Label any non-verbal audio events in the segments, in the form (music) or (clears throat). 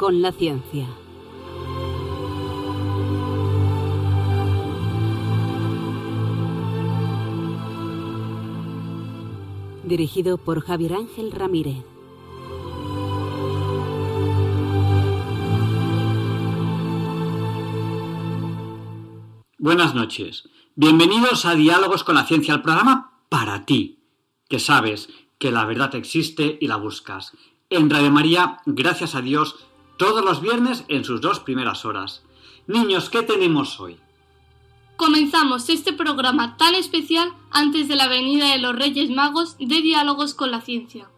Con la ciencia. Dirigido por Javier Ángel Ramírez. Buenas noches. Bienvenidos a Diálogos con la Ciencia, el programa para ti, que sabes que la verdad existe y la buscas. En Radio María, gracias a Dios, todos los viernes en sus dos primeras horas. Niños, ¿qué tenemos hoy? Comenzamos este programa tan especial antes de la venida de los Reyes Magos de Diálogos con la Ciencia.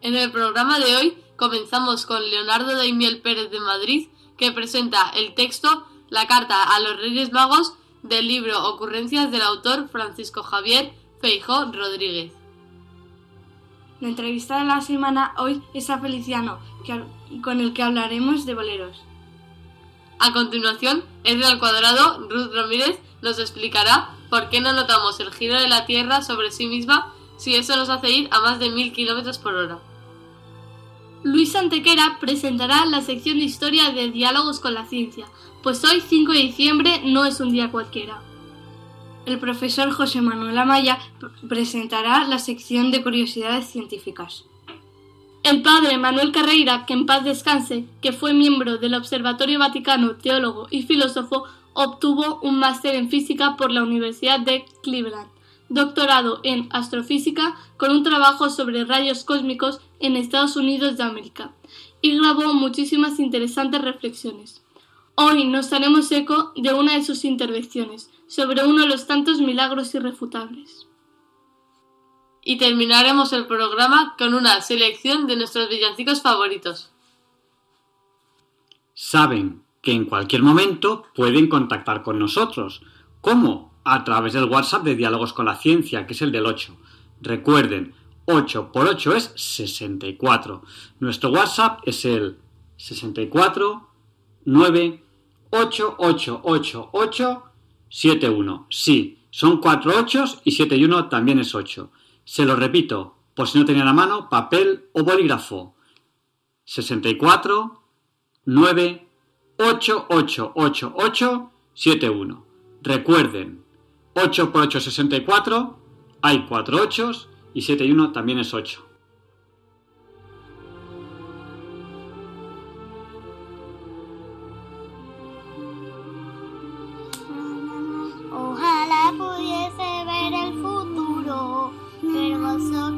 En el programa de hoy comenzamos con Leonardo Daimiel Pérez de Madrid, que presenta el texto La carta a los Reyes Magos del libro Ocurrencias del autor Francisco Javier Feijó Rodríguez. La entrevista de la semana hoy es a Feliciano, con el que hablaremos de boleros. A continuación, Edgar al cuadrado, Ruth Ramírez, nos explicará por qué no notamos el giro de la Tierra sobre sí misma si eso nos hace ir a más de mil kilómetros por hora. Luis Antequera presentará la sección de historia de Diálogos con la Ciencia, pues hoy 5 de diciembre no es un día cualquiera. El profesor José Manuel Amaya presentará la sección de curiosidades científicas. El padre Manuel Carreira, que en paz descanse, que fue miembro del Observatorio Vaticano, teólogo y filósofo, obtuvo un máster en física por la Universidad de Cleveland, doctorado en astrofísica con un trabajo sobre rayos cósmicos en Estados Unidos de América, y grabó muchísimas interesantes reflexiones. Hoy nos haremos eco de una de sus intervenciones sobre uno de los tantos milagros irrefutables. Y terminaremos el programa con una selección de nuestros villancicos favoritos. Saben que en cualquier momento pueden contactar con nosotros. ¿Cómo? A través del WhatsApp de Diálogos con la Ciencia, que es el del 8. Recuerden, 8 por 8 es 64. Nuestro WhatsApp es el 64 9 8, 8, 8, 8, 7, 1. Sí, son 4 8 y 7 y 1 también es 8. Se lo repito, por si no tenía la mano, papel o bolígrafo. 64, 9, 8, 8, 8, 8, 7, 1. Recuerden, 8 por 8 es 64, hay 4 8 y 7 y 1 también es 8.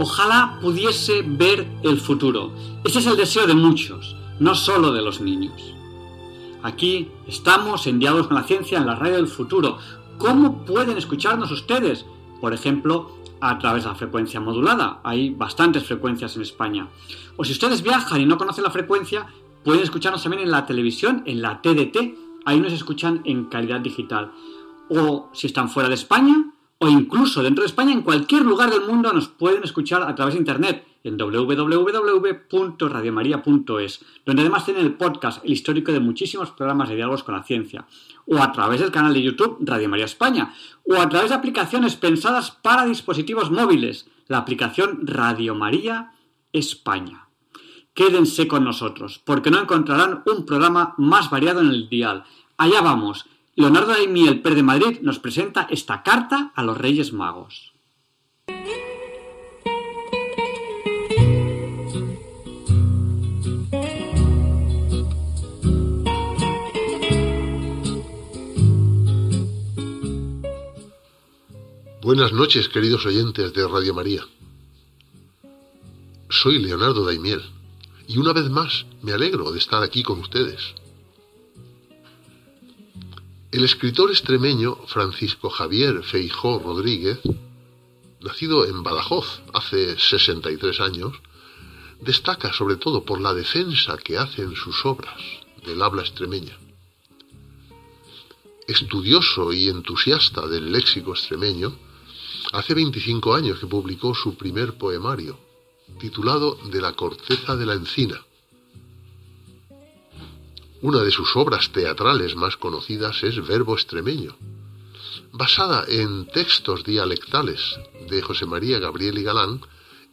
Ojalá pudiese ver el futuro. Ese es el deseo de muchos, no solo de los niños. Aquí estamos enviados con la ciencia en la radio del futuro. ¿Cómo pueden escucharnos ustedes? Por ejemplo, a través de la frecuencia modulada. Hay bastantes frecuencias en España. O si ustedes viajan y no conocen la frecuencia, Pueden escucharnos también en la televisión, en la TDT, ahí nos escuchan en calidad digital. O si están fuera de España, o incluso dentro de España, en cualquier lugar del mundo nos pueden escuchar a través de internet en www.radiomaria.es, donde además tienen el podcast, el histórico de muchísimos programas de diálogos con la ciencia, o a través del canal de YouTube Radio María España, o a través de aplicaciones pensadas para dispositivos móviles, la aplicación Radio María España quédense con nosotros, porque no encontrarán un programa más variado en el dial. Allá vamos. Leonardo de Miel Pérez de Madrid nos presenta esta carta a los Reyes Magos. Buenas noches, queridos oyentes de Radio María. Soy Leonardo Daimiel y una vez más me alegro de estar aquí con ustedes. El escritor extremeño Francisco Javier Feijó Rodríguez, nacido en Badajoz hace 63 años, destaca sobre todo por la defensa que hace en sus obras del habla extremeña. Estudioso y entusiasta del léxico extremeño, Hace 25 años que publicó su primer poemario, titulado De la corteza de la encina. Una de sus obras teatrales más conocidas es Verbo extremeño, basada en textos dialectales de José María Gabriel y Galán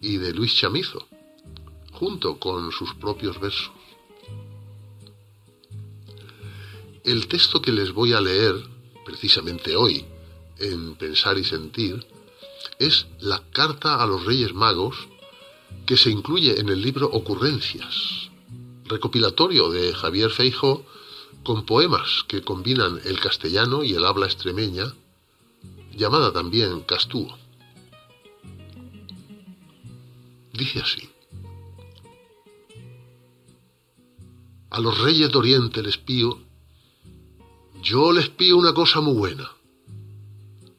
y de Luis Chamizo, junto con sus propios versos. El texto que les voy a leer, precisamente hoy, en Pensar y Sentir, es la carta a los Reyes Magos que se incluye en el libro Ocurrencias, recopilatorio de Javier Feijo con poemas que combinan el castellano y el habla extremeña, llamada también Castúo. Dice así. A los reyes de Oriente les pío, yo les pío una cosa muy buena,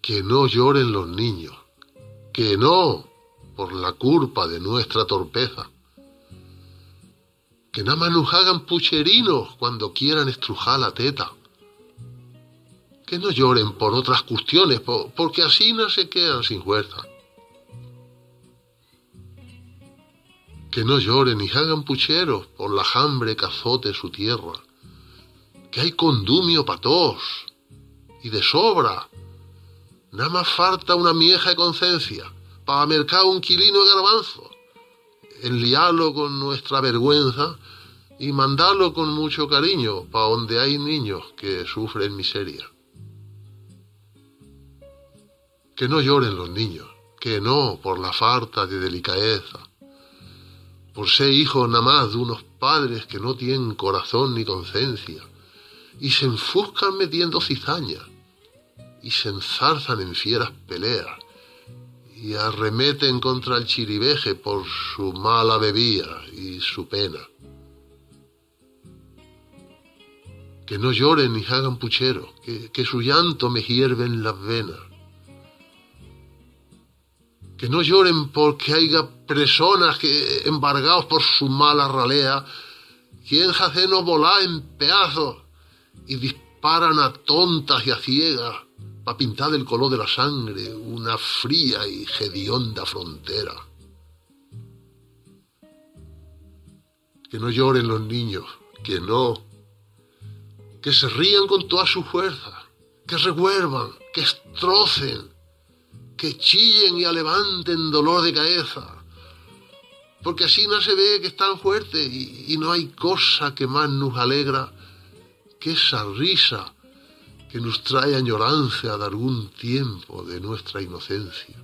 que no lloren los niños, que no por la culpa de nuestra torpeza. Que nada más nos hagan pucherinos cuando quieran estrujar la teta. Que no lloren por otras cuestiones, porque así no se quedan sin fuerza. Que no lloren y hagan pucheros por la hambre que azote su tierra. Que hay condumio para todos y de sobra Nada más falta una mieja de conciencia para mercar un quilino de garbanzo, enliarlo con nuestra vergüenza y mandarlo con mucho cariño para donde hay niños que sufren miseria. Que no lloren los niños, que no por la falta de delicadeza, por ser hijos nada más de unos padres que no tienen corazón ni conciencia y se enfuscan metiendo cizaña y se enzarzan en fieras peleas y arremeten contra el chiribeje por su mala bebida y su pena. Que no lloren ni hagan puchero, que, que su llanto me hierve en las venas. Que no lloren porque haya personas que, embargados por su mala ralea, quieren hacernos volar en pedazos y disparan a tontas y a ciegas para pintar el color de la sangre una fría y hedionda frontera. Que no lloren los niños, que no, que se rían con toda su fuerza, que revuelvan, que estrocen, que chillen y alevanten dolor de cabeza, porque así no se ve que están fuertes y no hay cosa que más nos alegra que esa risa que nos trae añoranza de algún tiempo de nuestra inocencia.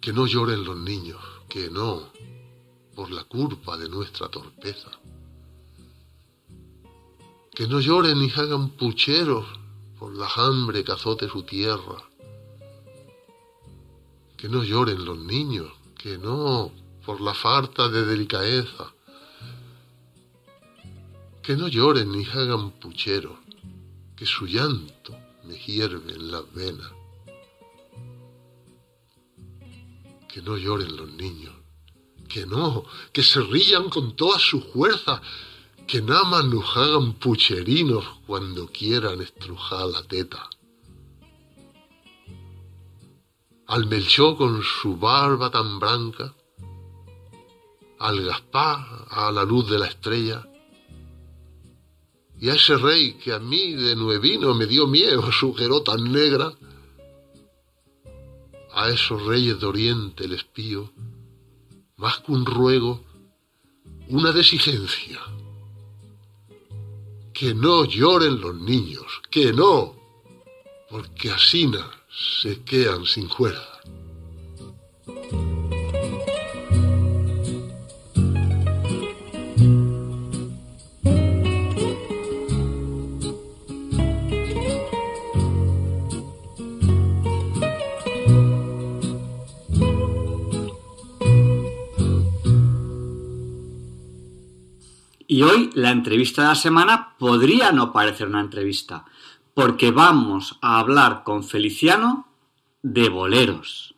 Que no lloren los niños, que no, por la culpa de nuestra torpeza. Que no lloren ni hagan pucheros por la hambre que azote su tierra. Que no lloren los niños, que no, por la falta de delicadeza que no lloren ni hagan puchero, que su llanto me hierve en las venas. Que no lloren los niños, que no, que se rían con toda su fuerza, que nada más nos hagan pucherinos cuando quieran estrujar la teta. Al Melchó con su barba tan blanca, al Gaspar a la luz de la estrella, y a ese rey que a mí de nuevino me dio miedo su tan negra, a esos reyes de Oriente les pío, más que un ruego, una desigencia. Que no lloren los niños, que no, porque así se quedan sin fuerza. Y hoy la entrevista de la semana podría no parecer una entrevista, porque vamos a hablar con Feliciano de boleros.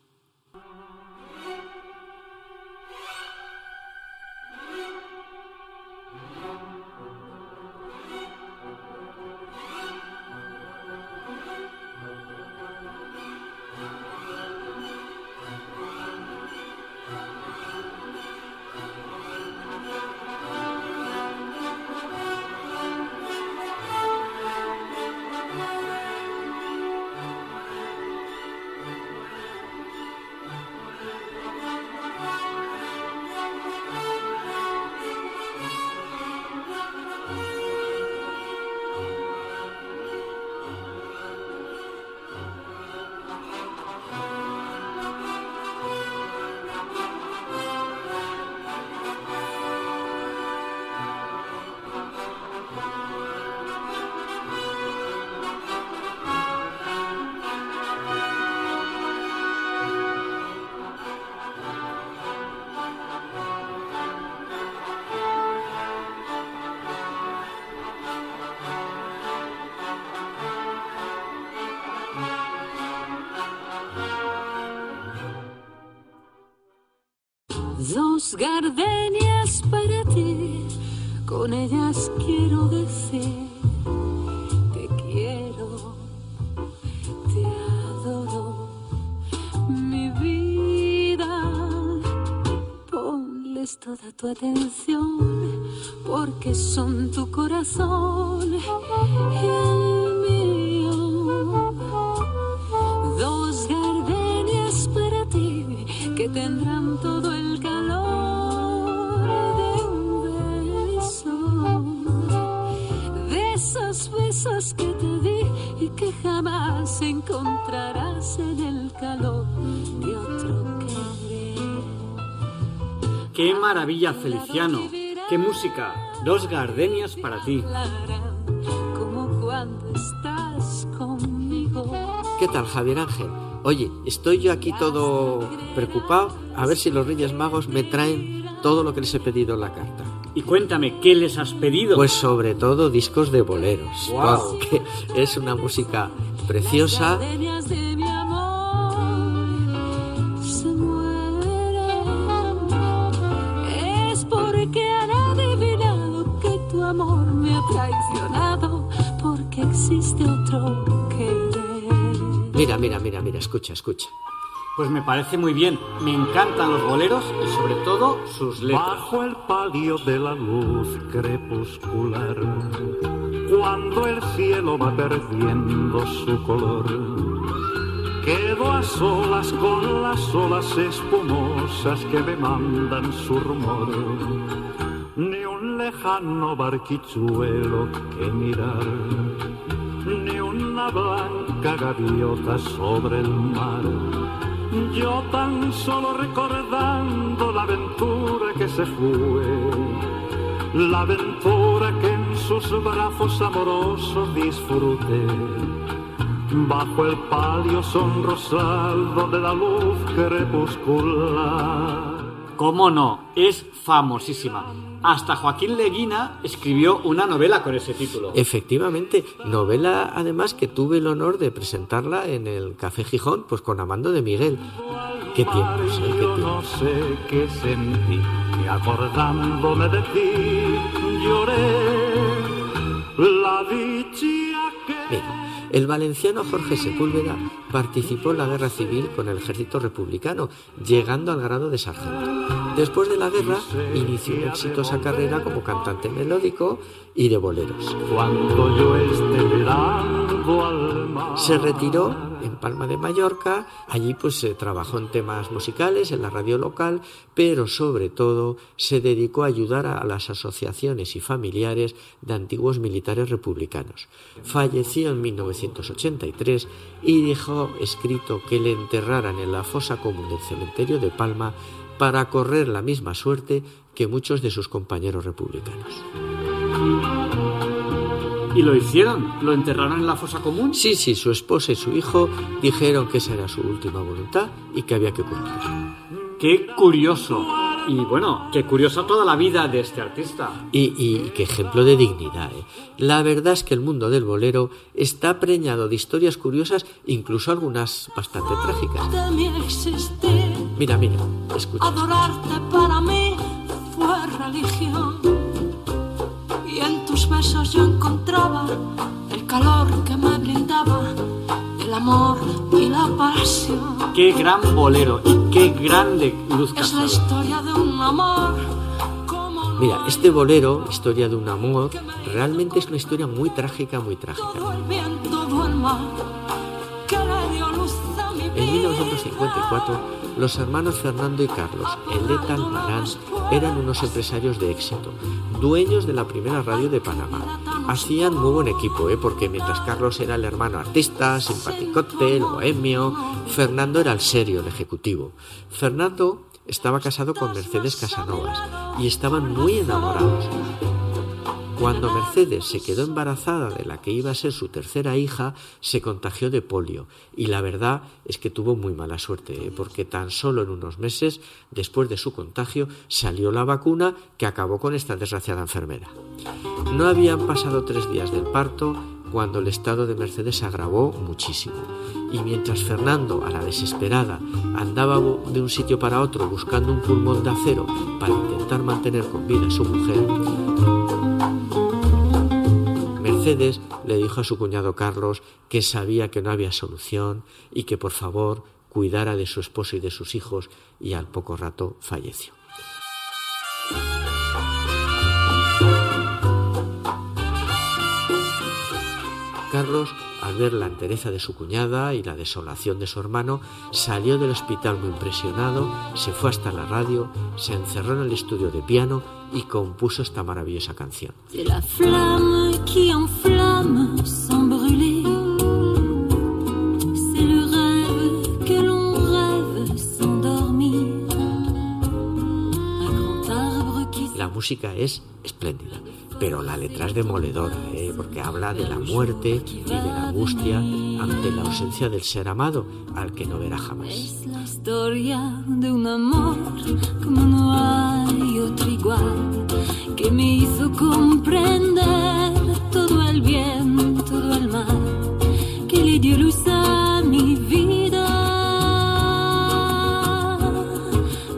Maravilla, Feliciano! ¡Qué música! Dos gardenias para ti. Hablarán Como cuando estás conmigo. ¿Qué tal, Javier Ángel? Oye, estoy yo aquí todo preocupado a ver si los Reyes Magos me traen todo lo que les he pedido en la carta. Y cuéntame, ¿qué les has pedido? Pues sobre todo discos de boleros, Guau. porque (laughs) es una música preciosa. Escucha, escucha. Pues me parece muy bien. Me encantan los boleros y sobre todo sus letras. Bajo el palio de la luz crepuscular, cuando el cielo va perdiendo su color, quedo a solas con las olas espumosas que me mandan su rumor. Ni un lejano barquichuelo que mirar, ni una blanca gaviota sobre el mar. Yo tan solo recordando la aventura que se fue, la aventura que en sus brazos amorosos disfruté, bajo el palio sonrosado de la luz crepuscular. ¿Cómo no? Es famosísima. Hasta Joaquín Leguina escribió una novela con ese título. Efectivamente, novela además que tuve el honor de presentarla en el Café Gijón, pues con Amando de Miguel. Qué tiempos, ¿eh? qué Yo no tiempos. sé qué sentí, acordándome de ti lloré la dicha que... Mira, el valenciano Jorge Sepúlveda participó en la guerra civil con el ejército republicano, llegando al grado de sargento. Después de la guerra, inició una exitosa carrera como cantante melódico y de boleros. Cuando yo esté mirando al mar. Se retiró en Palma de Mallorca, allí pues se trabajó en temas musicales, en la radio local, pero sobre todo se dedicó a ayudar a las asociaciones y familiares de antiguos militares republicanos. Falleció en 1983 y dejó escrito que le enterraran en la fosa común del cementerio de Palma para correr la misma suerte que muchos de sus compañeros republicanos. ¿Y lo hicieron? ¿Lo enterraron en la fosa común? Sí, sí, su esposa y su hijo dijeron que esa era su última voluntad y que había que cumplirla. ¡Qué curioso! Y bueno, qué curiosa toda la vida de este artista. Y, y qué ejemplo de dignidad. ¿eh? La verdad es que el mundo del bolero está preñado de historias curiosas, incluso algunas bastante trágicas. Mira, mira, escucha. Adorarte para mí fue religión. Y en tus besos yo encontraba el calor que me brindaba, el amor y la pasión. Qué gran bolero y qué grande Luz Es la historia de un amor como Mira, este bolero, Historia de un amor, realmente es una historia muy trágica, muy trágica. todo el bien, todo el mal que le dio luz. En 1954, los hermanos Fernando y Carlos, Eleta Almarán, eran unos empresarios de éxito, dueños de la primera radio de Panamá. Hacían muy buen equipo, ¿eh? porque mientras Carlos era el hermano artista, simpaticote, el bohemio, Fernando era el serio, el ejecutivo. Fernando estaba casado con Mercedes Casanovas y estaban muy enamorados. Cuando Mercedes se quedó embarazada de la que iba a ser su tercera hija, se contagió de polio y la verdad es que tuvo muy mala suerte, ¿eh? porque tan solo en unos meses después de su contagio salió la vacuna que acabó con esta desgraciada enfermera. No habían pasado tres días del parto cuando el estado de Mercedes agravó muchísimo. Y mientras Fernando, a la desesperada, andaba de un sitio para otro buscando un pulmón de acero para intentar mantener con vida a su mujer, Mercedes le dijo a su cuñado Carlos que sabía que no había solución y que por favor cuidara de su esposo y de sus hijos y al poco rato falleció. Carlos, al ver la entereza de su cuñada y la desolación de su hermano, salió del hospital muy impresionado, se fue hasta la radio, se encerró en el estudio de piano y compuso esta maravillosa canción. C'est la flamme qui enflamme sans brûler. C'est le rêve que l'on rêve sans dormir. Un grand arbre qui La música es espléndida, pero la letra es demoledora, ¿eh? porque habla de la muerte y de la angustia ante la ausencia del ser amado, al que no verá jamás. es la historia de un amor como no hay otro igual que me hizo comprender todo el bien, todo el mal que le dio luz a mi vida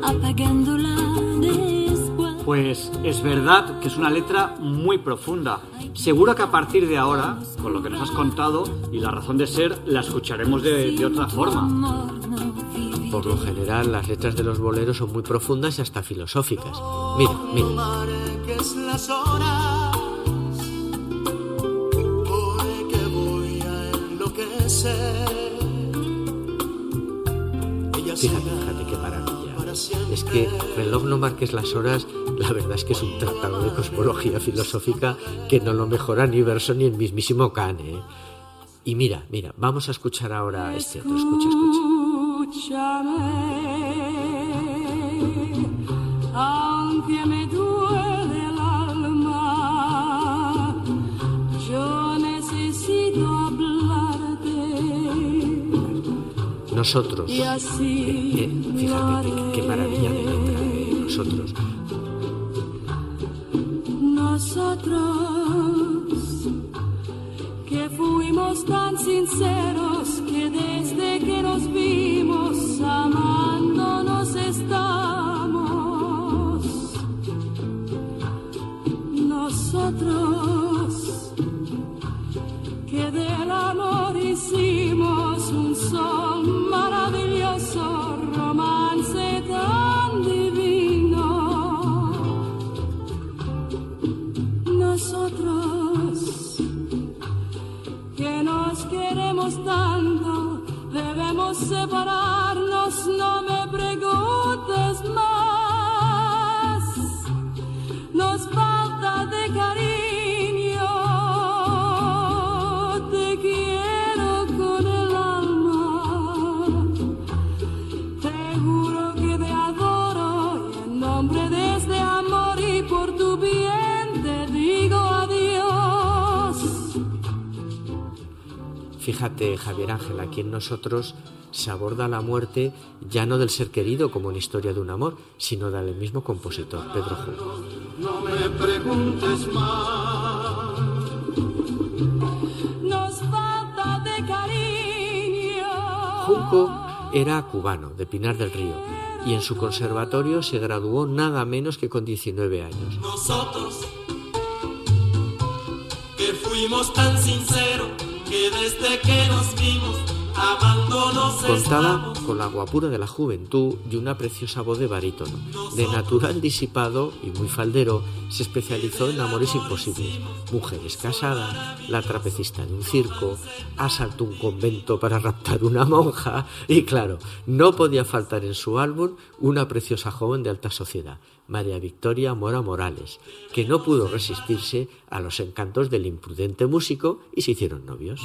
apagándola después. Pues es verdad que es una letra muy profunda. Seguro que a partir de ahora, con lo que nos has contado y la razón de ser, la escucharemos de, de otra forma. Por lo general, las letras de los boleros son muy profundas y hasta filosóficas. Mira, mira. Fíjate, fíjate qué maravilla. Es que reloj no marques las horas, la verdad es que es un tratado de cosmología filosófica que no lo mejora ni Verso ni el mismísimo Kant. ¿eh? Y mira, mira, vamos a escuchar ahora este otro. Escucha, escucha. Escúchame, aunque me duele el alma, yo necesito hablarte Nosotros. y así Eh, eh, fíjate qué, maravilla de letra. ¿eh? Nosotros. Nosotros que fuimos tan sinceros que desde que nos vimos amándonos estamos. Nosotros debemos separarnos, no me preguntes Fíjate, Javier Ángel, aquí en nosotros se aborda la muerte ya no del ser querido como en historia de un amor, sino del mismo compositor, Pedro Junco. No me preguntes más. Nos falta de cariño. Junco era cubano, de Pinar del Río, y en su conservatorio se graduó nada menos que con 19 años. Nosotros que fuimos tan sinceros que desde que nos vimos amándonos Contaba estamos. con la guapura de la juventud y una preciosa voz de barítono. De natural disipado y muy faldero, se especializó en amores imposibles. Mujeres casadas, la trapecista de un circo, asaltó un convento para raptar una monja y claro, no podía faltar en su álbum una preciosa joven de alta sociedad, María Victoria Mora Morales, que no pudo resistirse a los encantos del imprudente músico y se hicieron novios.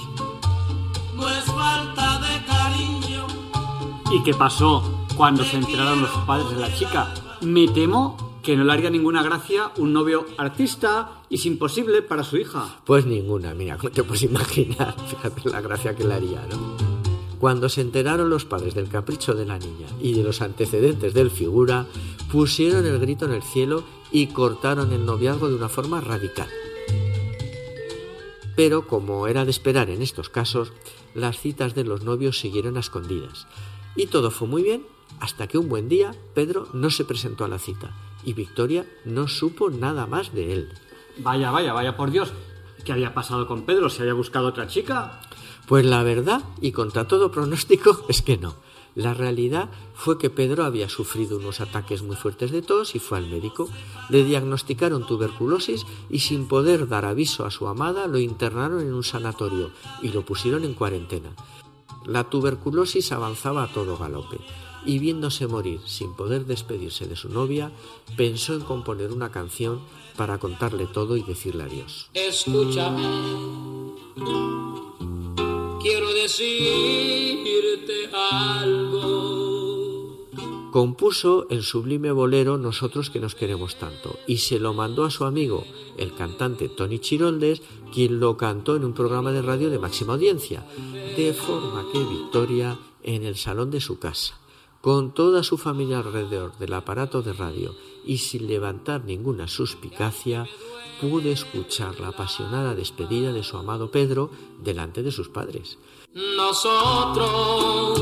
No es falta de cariño. ¿Y qué pasó cuando se enteraron los padres de la chica? Me temo que no le haría ninguna gracia un novio artista y sin posible para su hija. Pues ninguna, mira, como (laughs) te puedes imaginar, fíjate la gracia que le haría, ¿no? Cuando se enteraron los padres del capricho de la niña y de los antecedentes del figura, pusieron el grito en el cielo y cortaron el noviazgo de una forma radical. Pero, como era de esperar en estos casos, las citas de los novios siguieron a escondidas. Y todo fue muy bien hasta que un buen día Pedro no se presentó a la cita y Victoria no supo nada más de él. Vaya, vaya, vaya por Dios. ¿Qué había pasado con Pedro? ¿Se había buscado otra chica? Pues la verdad, y contra todo pronóstico, (laughs) es que no. La realidad fue que Pedro había sufrido unos ataques muy fuertes de tos y fue al médico. Le diagnosticaron tuberculosis y sin poder dar aviso a su amada lo internaron en un sanatorio y lo pusieron en cuarentena. La tuberculosis avanzaba a todo galope y viéndose morir sin poder despedirse de su novia, pensó en componer una canción para contarle todo y decirle adiós. Escúchame. Quiero decirte algo. Compuso el sublime bolero Nosotros que nos queremos tanto y se lo mandó a su amigo, el cantante Tony Chiroldes, quien lo cantó en un programa de radio de máxima audiencia, de forma que Victoria, en el salón de su casa, con toda su familia alrededor del aparato de radio y sin levantar ninguna suspicacia, pude escuchar la apasionada despedida de su amado Pedro delante de sus padres. Nosotros.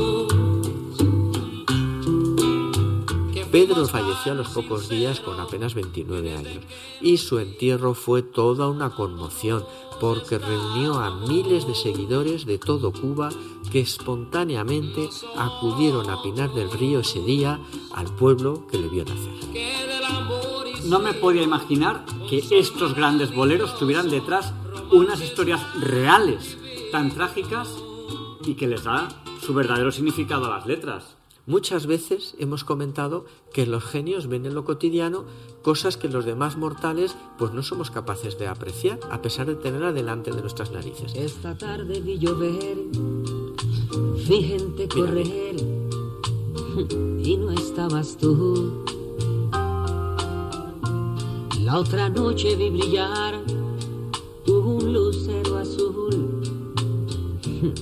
Pedro falleció a los pocos días con apenas 29 años y su entierro fue toda una conmoción porque reunió a miles de seguidores de todo Cuba que espontáneamente acudieron a Pinar del Río ese día al pueblo que le vio nacer. No me podía imaginar que estos grandes boleros tuvieran detrás unas historias reales, tan trágicas y que les da su verdadero significado a las letras. Muchas veces hemos comentado que los genios ven en lo cotidiano cosas que los demás mortales pues no somos capaces de apreciar a pesar de tenerla delante de nuestras narices. Esta tarde vi llover, vi gente correr y no estabas tú. La otra noche vi brillar un lucero azul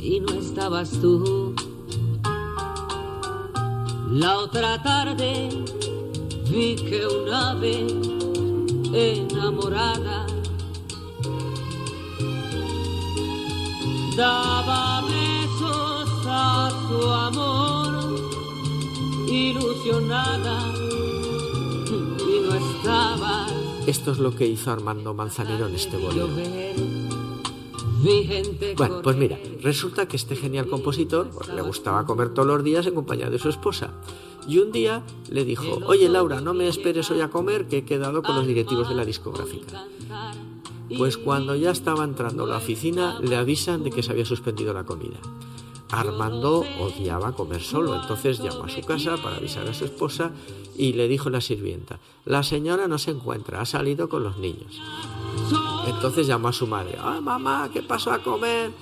y no estabas tú. La otra tarde vi que un ave enamorada daba besos a su amor, ilusionada y no estaba. Esto es lo que hizo Armando Manzanero en este bolero. Bueno, pues mira, resulta que este genial compositor pues, le gustaba comer todos los días en compañía de su esposa. Y un día le dijo, oye Laura, no me esperes hoy a comer que he quedado con los directivos de la discográfica. Pues cuando ya estaba entrando a la oficina le avisan de que se había suspendido la comida. Armando odiaba comer solo, entonces llamó a su casa para avisar a su esposa y le dijo la sirvienta, la señora no se encuentra, ha salido con los niños. Entonces llamó a su madre, ¡ay mamá, qué pasó a comer!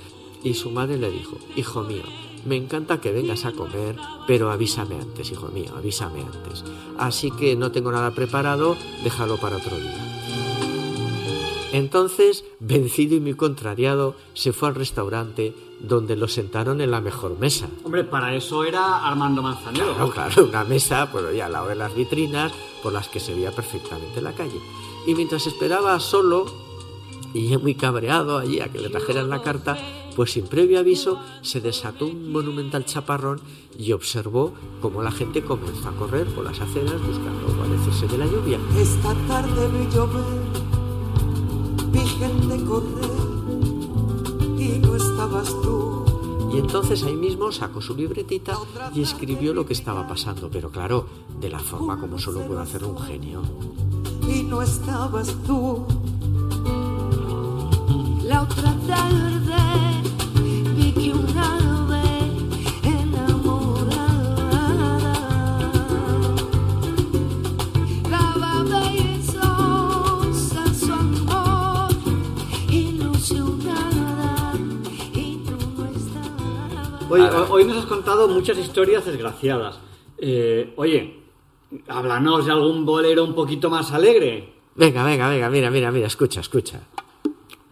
Y su madre le dijo, hijo mío, me encanta que vengas a comer, pero avísame antes, hijo mío, avísame antes. Así que no tengo nada preparado, déjalo para otro día. Entonces, vencido y muy contrariado, se fue al restaurante, donde lo sentaron en la mejor mesa. Hombre, para eso era Armando Manzanero. Claro, claro, una mesa, pues ya al lado de las vitrinas, por las que se veía perfectamente la calle. Y mientras esperaba solo, y muy cabreado allí a que le trajeran la carta, pues sin previo aviso se desató un monumental chaparrón y observó cómo la gente comenzó a correr por las aceras buscando guarecerse de la lluvia. Esta tarde vi llover, vi gente correr y no estabas tú. Y entonces ahí mismo sacó su libretita y escribió lo que estaba pasando, pero claro, de la forma como solo puede hacer un genio. Y no estabas tú. Hoy, hoy nos has contado muchas historias desgraciadas. Eh, oye, háblanos de algún bolero un poquito más alegre. Venga, venga, venga, mira, mira, mira, escucha, escucha.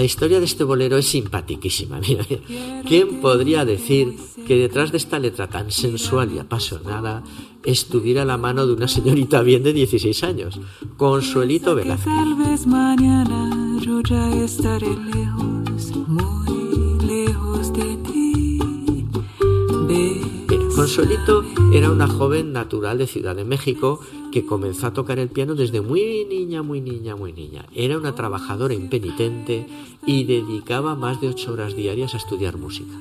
La historia de este bolero es simpaticísima. Mira, mira. ¿Quién podría decir que detrás de esta letra tan sensual y apasionada estuviera la mano de una señorita bien de 16 años? Consuelito Velázquez. Tal vez mañana yo ya estaré lejos, Consuelito era una joven natural de Ciudad de México que comenzó a tocar el piano desde muy niña, muy niña, muy niña. Era una trabajadora impenitente y dedicaba más de ocho horas diarias a estudiar música.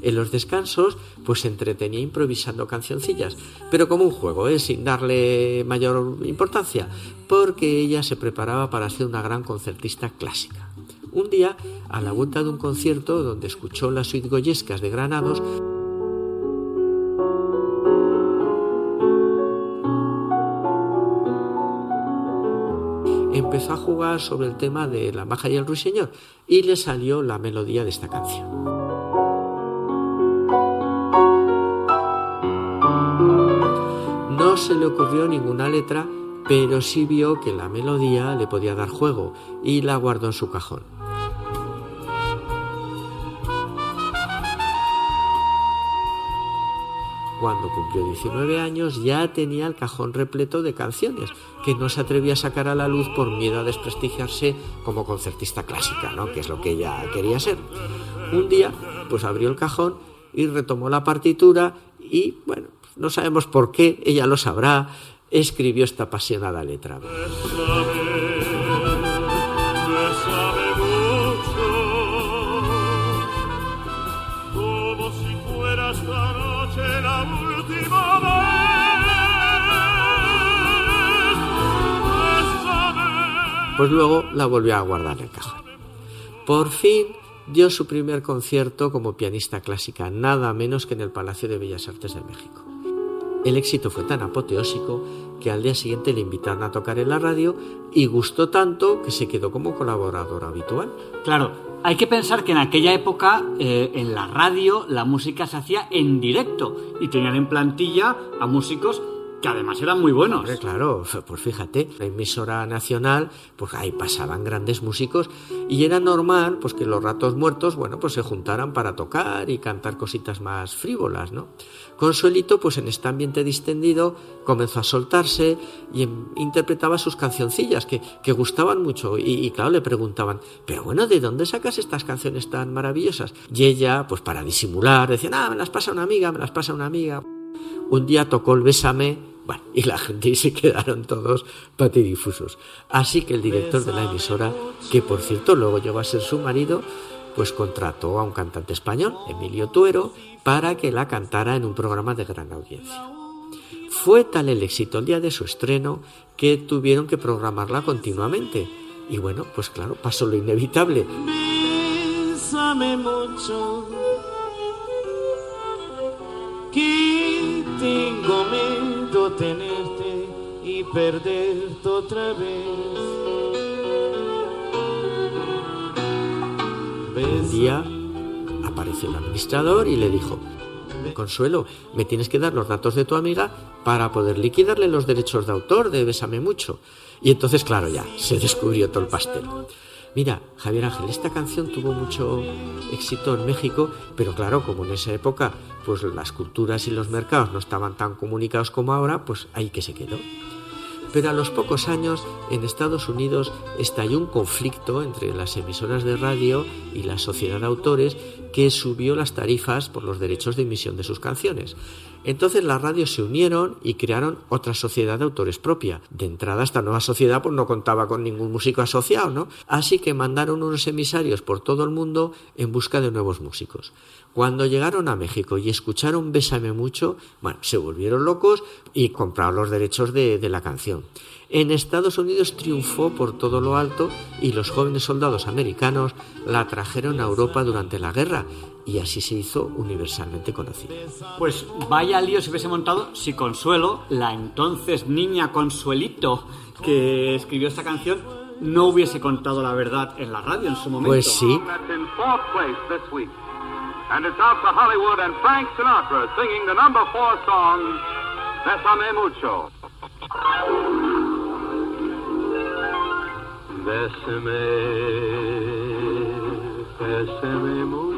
En los descansos, pues se entretenía improvisando cancioncillas, pero como un juego, ¿eh? sin darle mayor importancia, porque ella se preparaba para ser una gran concertista clásica. Un día, a la vuelta de un concierto donde escuchó las suite goyescas de Granados, empezó a jugar sobre el tema de la maja y el ruiseñor y le salió la melodía de esta canción. No se le ocurrió ninguna letra, pero sí vio que la melodía le podía dar juego y la guardó en su cajón. Cuando cumplió 19 años ya tenía el cajón repleto de canciones que no se atrevía a sacar a la luz por miedo a desprestigiarse como concertista clásica, ¿no? que es lo que ella quería ser. Un día, pues abrió el cajón y retomó la partitura y, bueno, no sabemos por qué, ella lo sabrá, escribió esta apasionada letra. Pues luego la volvió a guardar en el cajón. Por fin dio su primer concierto como pianista clásica, nada menos que en el Palacio de Bellas Artes de México. El éxito fue tan apoteósico que al día siguiente le invitaron a tocar en la radio y gustó tanto que se quedó como colaborador habitual. Claro, hay que pensar que en aquella época eh, en la radio la música se hacía en directo y tenían en plantilla a músicos que además eran muy buenos. Hombre, claro, pues fíjate, la emisora nacional, pues ahí pasaban grandes músicos y era normal pues que los ratos muertos, bueno, pues se juntaran para tocar y cantar cositas más frívolas, ¿no? Consuelito, pues en este ambiente distendido, comenzó a soltarse y em- interpretaba sus cancioncillas que, que gustaban mucho y, y, claro, le preguntaban, pero bueno, ¿de dónde sacas estas canciones tan maravillosas? Y ella, pues para disimular, decía, ah, me las pasa una amiga, me las pasa una amiga. Un día tocó el Bésame, bueno, y la gente se quedaron todos patidifusos. Así que el director de la emisora, que por cierto luego llegó a ser su marido, pues contrató a un cantante español, Emilio Tuero, para que la cantara en un programa de gran audiencia. Fue tal el éxito el día de su estreno que tuvieron que programarla continuamente. Y bueno, pues claro, pasó lo inevitable. Mucho. Tengo miedo tenerte y perderte otra vez. Un día apareció el administrador y le dijo, Consuelo, me tienes que dar los datos de tu amiga para poder liquidarle los derechos de autor de Bésame mucho. Y entonces, claro, ya, se descubrió todo el pastel. Mira, Javier Ángel, esta canción tuvo mucho éxito en México, pero claro, como en esa época pues las culturas y los mercados no estaban tan comunicados como ahora, pues ahí que se quedó. Pero a los pocos años en Estados Unidos estalló un conflicto entre las emisoras de radio y la sociedad de autores que subió las tarifas por los derechos de emisión de sus canciones. Entonces las radios se unieron y crearon otra sociedad de autores propia. De entrada esta nueva sociedad pues no contaba con ningún músico asociado, ¿no? Así que mandaron unos emisarios por todo el mundo en busca de nuevos músicos. Cuando llegaron a México y escucharon Bésame mucho, bueno, se volvieron locos y compraron los derechos de, de la canción. En Estados Unidos triunfó por todo lo alto y los jóvenes soldados americanos la trajeron a Europa durante la guerra y así se hizo universalmente conocida. Pues vaya lío se hubiese montado si Consuelo, la entonces niña Consuelito que escribió esta canción, no hubiese contado la verdad en la radio en su momento. Pues sí. And it's out to Hollywood and Frank Sinatra singing the number four song, Bésame Mucho. Bésame, bésame mucho.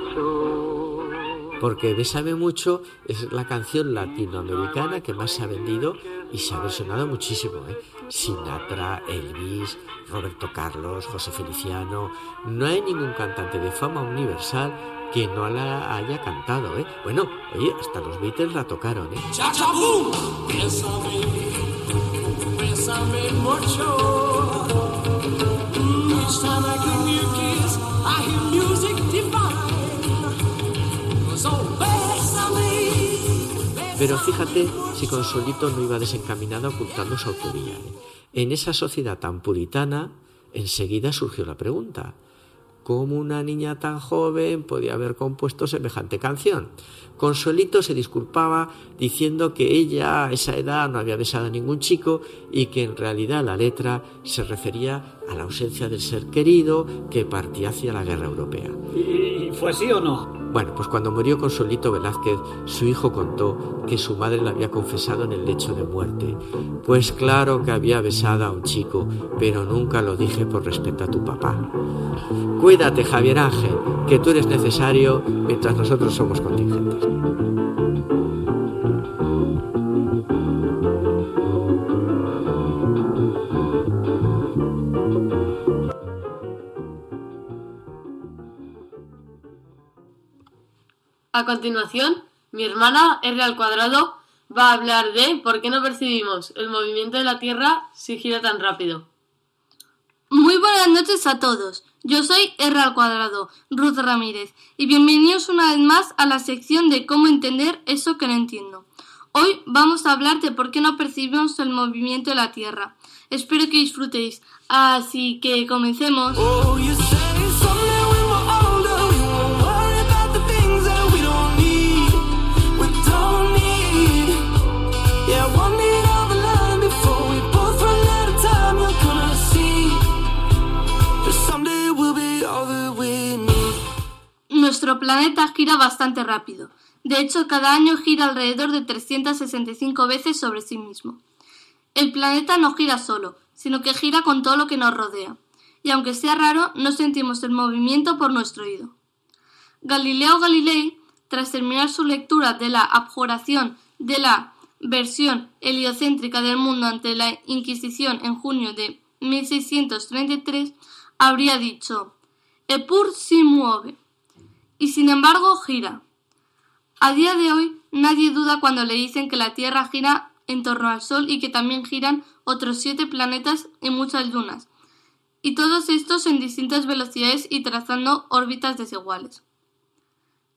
Porque Bésame mucho es la canción latinoamericana que más se ha vendido y se ha versionado muchísimo. ¿eh? Sinatra, Elvis, Roberto Carlos, José Feliciano. No hay ningún cantante de fama universal que no la haya cantado, ¿eh? Bueno, oye, hasta los Beatles la tocaron, ¿eh? Bésame, bésame mucho. Pero fíjate si Consuelito no iba desencaminado ocultando su autoría. ¿eh? En esa sociedad tan puritana, enseguida surgió la pregunta. ¿Cómo una niña tan joven podía haber compuesto semejante canción? Consuelito se disculpaba diciendo que ella a esa edad no había besado a ningún chico y que en realidad la letra se refería a la ausencia del ser querido que partía hacia la guerra europea. ¿Y fue así o no? Bueno, pues cuando murió Consuelito Velázquez, su hijo contó que su madre la había confesado en el lecho de muerte. Pues claro que había besado a un chico, pero nunca lo dije por respeto a tu papá. Cuídate, Javier Ángel, que tú eres necesario mientras nosotros somos contingentes. A continuación, mi hermana R al cuadrado va a hablar de por qué no percibimos el movimiento de la Tierra si gira tan rápido. Muy buenas noches a todos. Yo soy R al cuadrado, Ruth Ramírez, y bienvenidos una vez más a la sección de cómo entender eso que no entiendo. Hoy vamos a hablar de por qué no percibimos el movimiento de la Tierra. Espero que disfrutéis. Así que comencemos. Oh, Nuestro planeta gira bastante rápido. De hecho, cada año gira alrededor de 365 veces sobre sí mismo. El planeta no gira solo, sino que gira con todo lo que nos rodea. Y aunque sea raro, no sentimos el movimiento por nuestro oído. Galileo Galilei, tras terminar su lectura de la abjuración de la versión heliocéntrica del mundo ante la Inquisición en junio de 1633, habría dicho Epur si mueve. Y sin embargo gira. A día de hoy nadie duda cuando le dicen que la Tierra gira en torno al Sol y que también giran otros siete planetas y muchas lunas, y todos estos en distintas velocidades y trazando órbitas desiguales.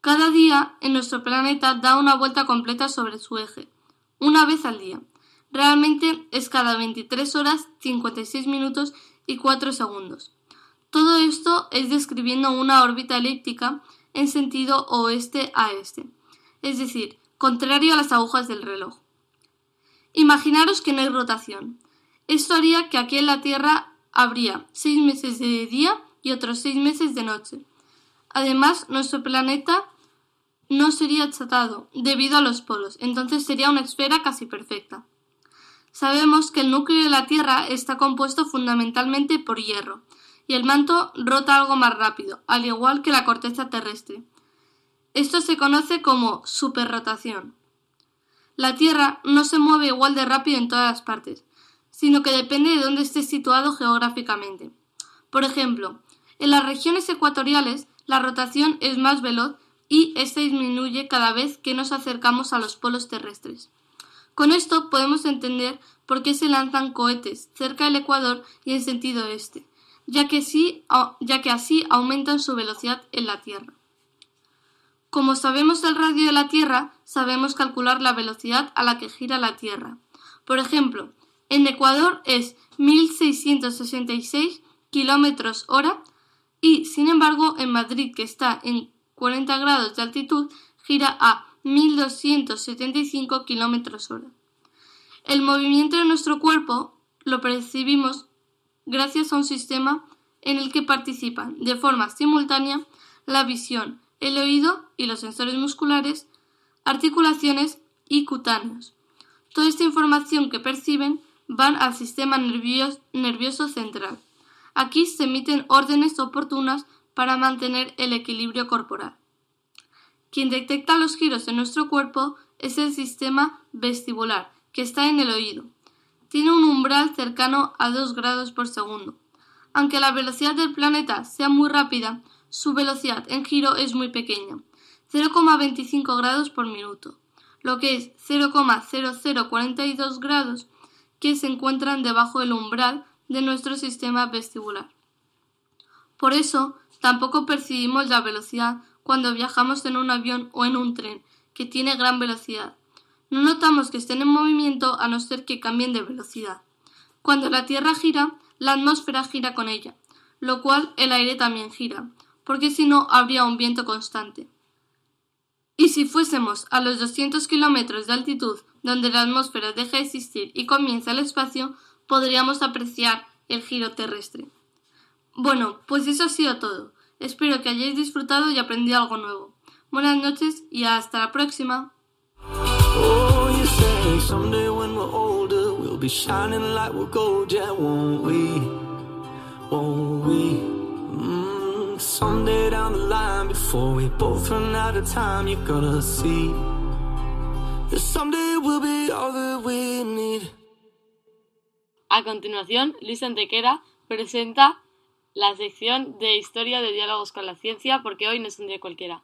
Cada día en nuestro planeta da una vuelta completa sobre su eje, una vez al día. Realmente es cada 23 horas, 56 minutos y 4 segundos. Todo esto es describiendo una órbita elíptica en sentido oeste a este, es decir, contrario a las agujas del reloj. Imaginaros que no hay rotación. Esto haría que aquí en la Tierra habría seis meses de día y otros seis meses de noche. Además, nuestro planeta no sería achatado debido a los polos, entonces sería una esfera casi perfecta. Sabemos que el núcleo de la Tierra está compuesto fundamentalmente por hierro, y el manto rota algo más rápido, al igual que la corteza terrestre. Esto se conoce como superrotación. La Tierra no se mueve igual de rápido en todas las partes, sino que depende de dónde esté situado geográficamente. Por ejemplo, en las regiones ecuatoriales la rotación es más veloz y esta disminuye cada vez que nos acercamos a los polos terrestres. Con esto podemos entender por qué se lanzan cohetes cerca del Ecuador y en sentido este, ya que, ya que así aumentan su velocidad en la Tierra. Como sabemos el radio de la Tierra, sabemos calcular la velocidad a la que gira la Tierra. Por ejemplo, en Ecuador es 1666 kilómetros hora y, sin embargo, en Madrid, que está en 40 grados de altitud, gira a 1275 kilómetros hora. El movimiento de nuestro cuerpo lo percibimos gracias a un sistema en el que participan de forma simultánea la visión, el oído y los sensores musculares, articulaciones y cutáneos. Toda esta información que perciben van al sistema nervioso central. Aquí se emiten órdenes oportunas para mantener el equilibrio corporal. Quien detecta los giros en nuestro cuerpo es el sistema vestibular, que está en el oído. Tiene un umbral cercano a 2 grados por segundo. Aunque la velocidad del planeta sea muy rápida, su velocidad en giro es muy pequeña, 0,25 grados por minuto, lo que es 0,0042 grados que se encuentran debajo del umbral de nuestro sistema vestibular. Por eso, tampoco percibimos la velocidad cuando viajamos en un avión o en un tren, que tiene gran velocidad. No notamos que estén en movimiento a no ser que cambien de velocidad. Cuando la Tierra gira, la atmósfera gira con ella, lo cual el aire también gira, porque si no habría un viento constante. Y si fuésemos a los 200 kilómetros de altitud, donde la atmósfera deja de existir y comienza el espacio, podríamos apreciar el giro terrestre. Bueno, pues eso ha sido todo. Espero que hayáis disfrutado y aprendido algo nuevo. Buenas noches y hasta la próxima. Someday when we're older, we'll be shining like we're gold, yeah, won't we? Won't we? Mm, someday down the line, before we both run out of time, you're gonna see. that someday we'll be all that we need. A continuación, Luis Antequera presenta la sección de historia de diálogos con la ciencia, porque hoy no es un día cualquiera.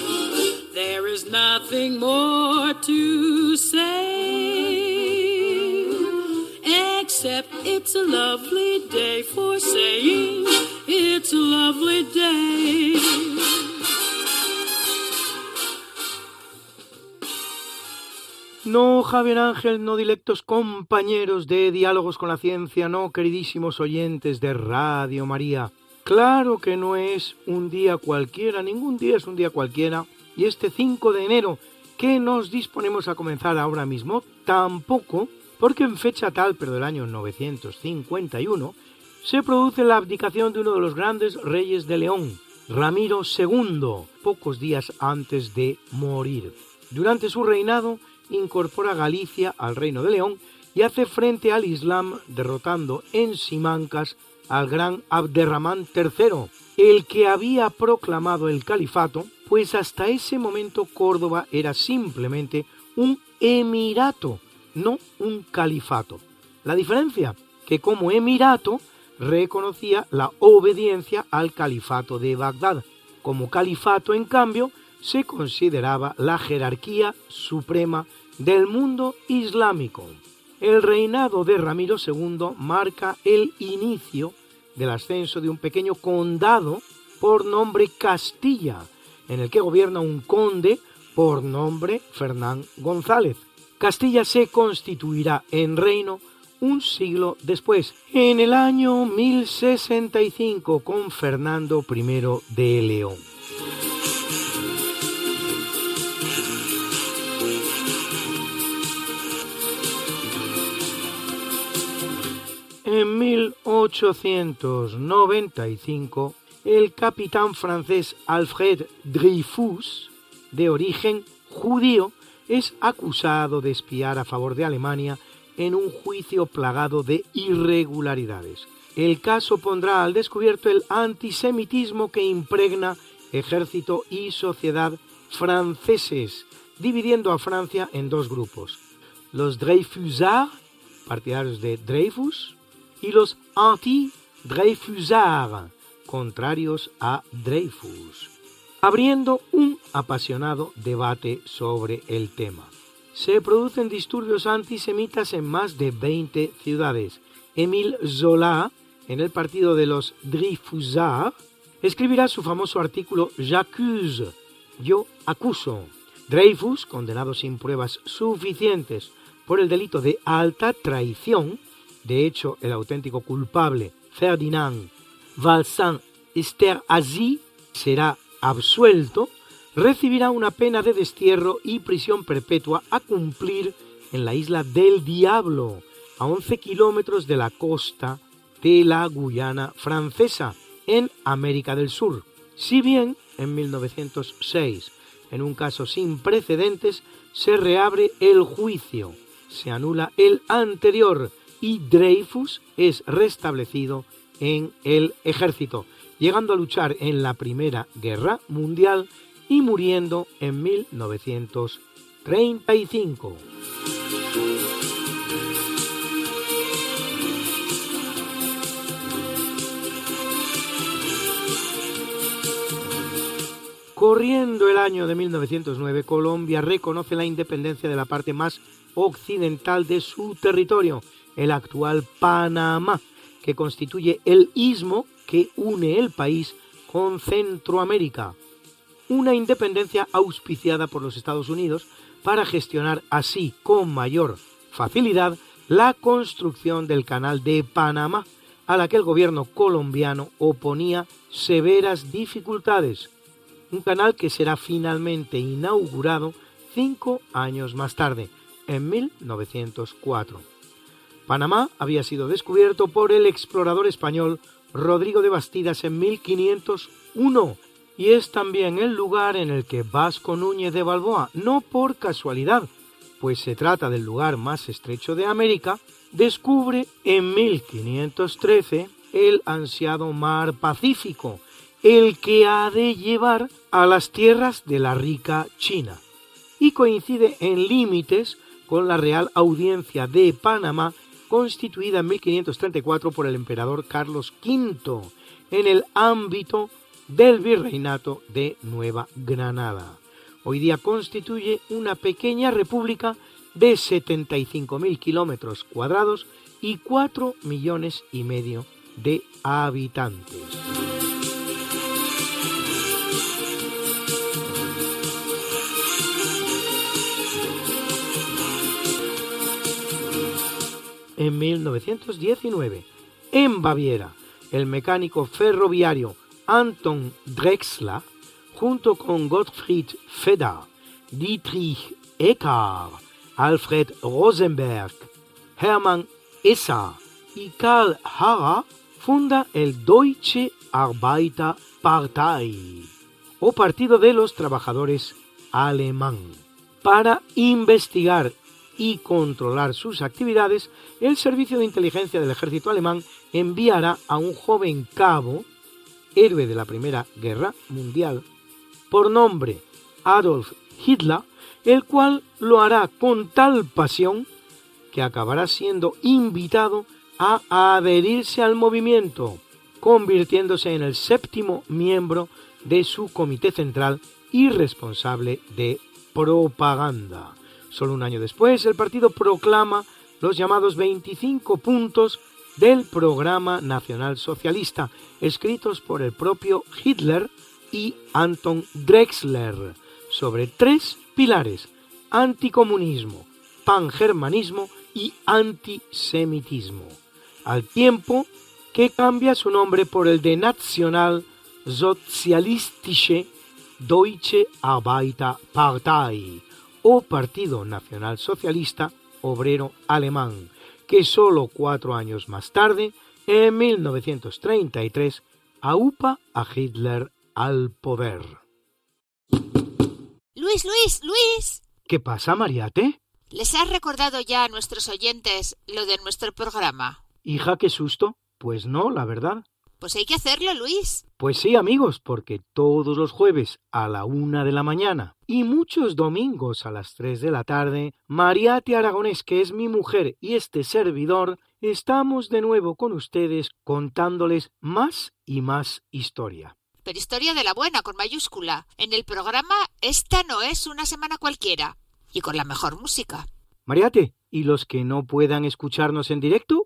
Javier Ángel, no directos compañeros de Diálogos con la Ciencia, no, queridísimos oyentes de Radio María. Claro que no es un día cualquiera, ningún día es un día cualquiera, y este 5 de enero que nos disponemos a comenzar ahora mismo, tampoco, porque en fecha tal, pero del año 951, se produce la abdicación de uno de los grandes reyes de León, Ramiro II, pocos días antes de morir. Durante su reinado, incorpora Galicia al reino de León y hace frente al Islam derrotando en Simancas al gran Abderramán III, el que había proclamado el califato, pues hasta ese momento Córdoba era simplemente un emirato, no un califato. La diferencia, que como emirato reconocía la obediencia al califato de Bagdad, como califato en cambio se consideraba la jerarquía suprema del mundo islámico. El reinado de Ramiro II marca el inicio del ascenso de un pequeño condado por nombre Castilla, en el que gobierna un conde por nombre Fernán González. Castilla se constituirá en reino un siglo después, en el año 1065, con Fernando I de León. En 1895, el capitán francés Alfred Dreyfus, de origen judío, es acusado de espiar a favor de Alemania en un juicio plagado de irregularidades. El caso pondrá al descubierto el antisemitismo que impregna ejército y sociedad franceses, dividiendo a Francia en dos grupos, los Dreyfusards, partidarios de Dreyfus, y los anti-Dreyfusards, contrarios a Dreyfus, abriendo un apasionado debate sobre el tema. Se producen disturbios antisemitas en más de 20 ciudades. Émile Zola, en el partido de los Dreyfusards, escribirá su famoso artículo J'accuse, yo acuso. Dreyfus, condenado sin pruebas suficientes por el delito de alta traición, de hecho el auténtico culpable, Ferdinand Valsin Esterhazy, será absuelto, recibirá una pena de destierro y prisión perpetua a cumplir en la isla del Diablo, a 11 kilómetros de la costa de la Guyana francesa, en América del Sur. Si bien en 1906, en un caso sin precedentes, se reabre el juicio, se anula el anterior y Dreyfus es restablecido en el ejército, llegando a luchar en la Primera Guerra Mundial y muriendo en 1935. Corriendo el año de 1909, Colombia reconoce la independencia de la parte más occidental de su territorio, el actual Panamá, que constituye el istmo que une el país con Centroamérica. Una independencia auspiciada por los Estados Unidos para gestionar así con mayor facilidad la construcción del canal de Panamá, a la que el gobierno colombiano oponía severas dificultades. Un canal que será finalmente inaugurado cinco años más tarde, en 1904. Panamá había sido descubierto por el explorador español Rodrigo de Bastidas en 1501 y es también el lugar en el que Vasco Núñez de Balboa, no por casualidad, pues se trata del lugar más estrecho de América, descubre en 1513 el ansiado mar Pacífico, el que ha de llevar a las tierras de la rica China, y coincide en límites con la Real Audiencia de Panamá constituida en 1534 por el emperador Carlos V en el ámbito del virreinato de Nueva Granada. Hoy día constituye una pequeña república de 75.000 kilómetros cuadrados y 4 millones y medio de habitantes. En 1919, en Baviera, el mecánico ferroviario Anton Drexler, junto con Gottfried Feder, Dietrich Eckart, Alfred Rosenberg, Hermann Esser y Karl Harrer, funda el Deutsche Arbeiterpartei, o Partido de los Trabajadores Alemán, para investigar y controlar sus actividades, el Servicio de Inteligencia del Ejército Alemán enviará a un joven cabo, héroe de la Primera Guerra Mundial, por nombre Adolf Hitler, el cual lo hará con tal pasión que acabará siendo invitado a adherirse al movimiento, convirtiéndose en el séptimo miembro de su comité central y responsable de propaganda. Solo un año después, el partido proclama los llamados 25 puntos del programa nacional socialista, escritos por el propio Hitler y Anton Drexler, sobre tres pilares, anticomunismo, pangermanismo y antisemitismo, al tiempo que cambia su nombre por el de National Sozialistische Deutsche Arbeiterpartei o Partido Nacional Socialista Obrero Alemán, que solo cuatro años más tarde, en 1933, aupa a Hitler al poder. Luis, Luis, Luis. ¿Qué pasa, Mariate? ¿Les has recordado ya a nuestros oyentes lo de nuestro programa? Hija, qué susto. Pues no, la verdad. Pues hay que hacerlo, Luis. Pues sí, amigos, porque todos los jueves a la una de la mañana y muchos domingos a las tres de la tarde, Mariate Aragonés, que es mi mujer y este servidor, estamos de nuevo con ustedes contándoles más y más historia. Pero historia de la buena, con mayúscula. En el programa Esta no es una semana cualquiera. Y con la mejor música. Mariate, ¿y los que no puedan escucharnos en directo?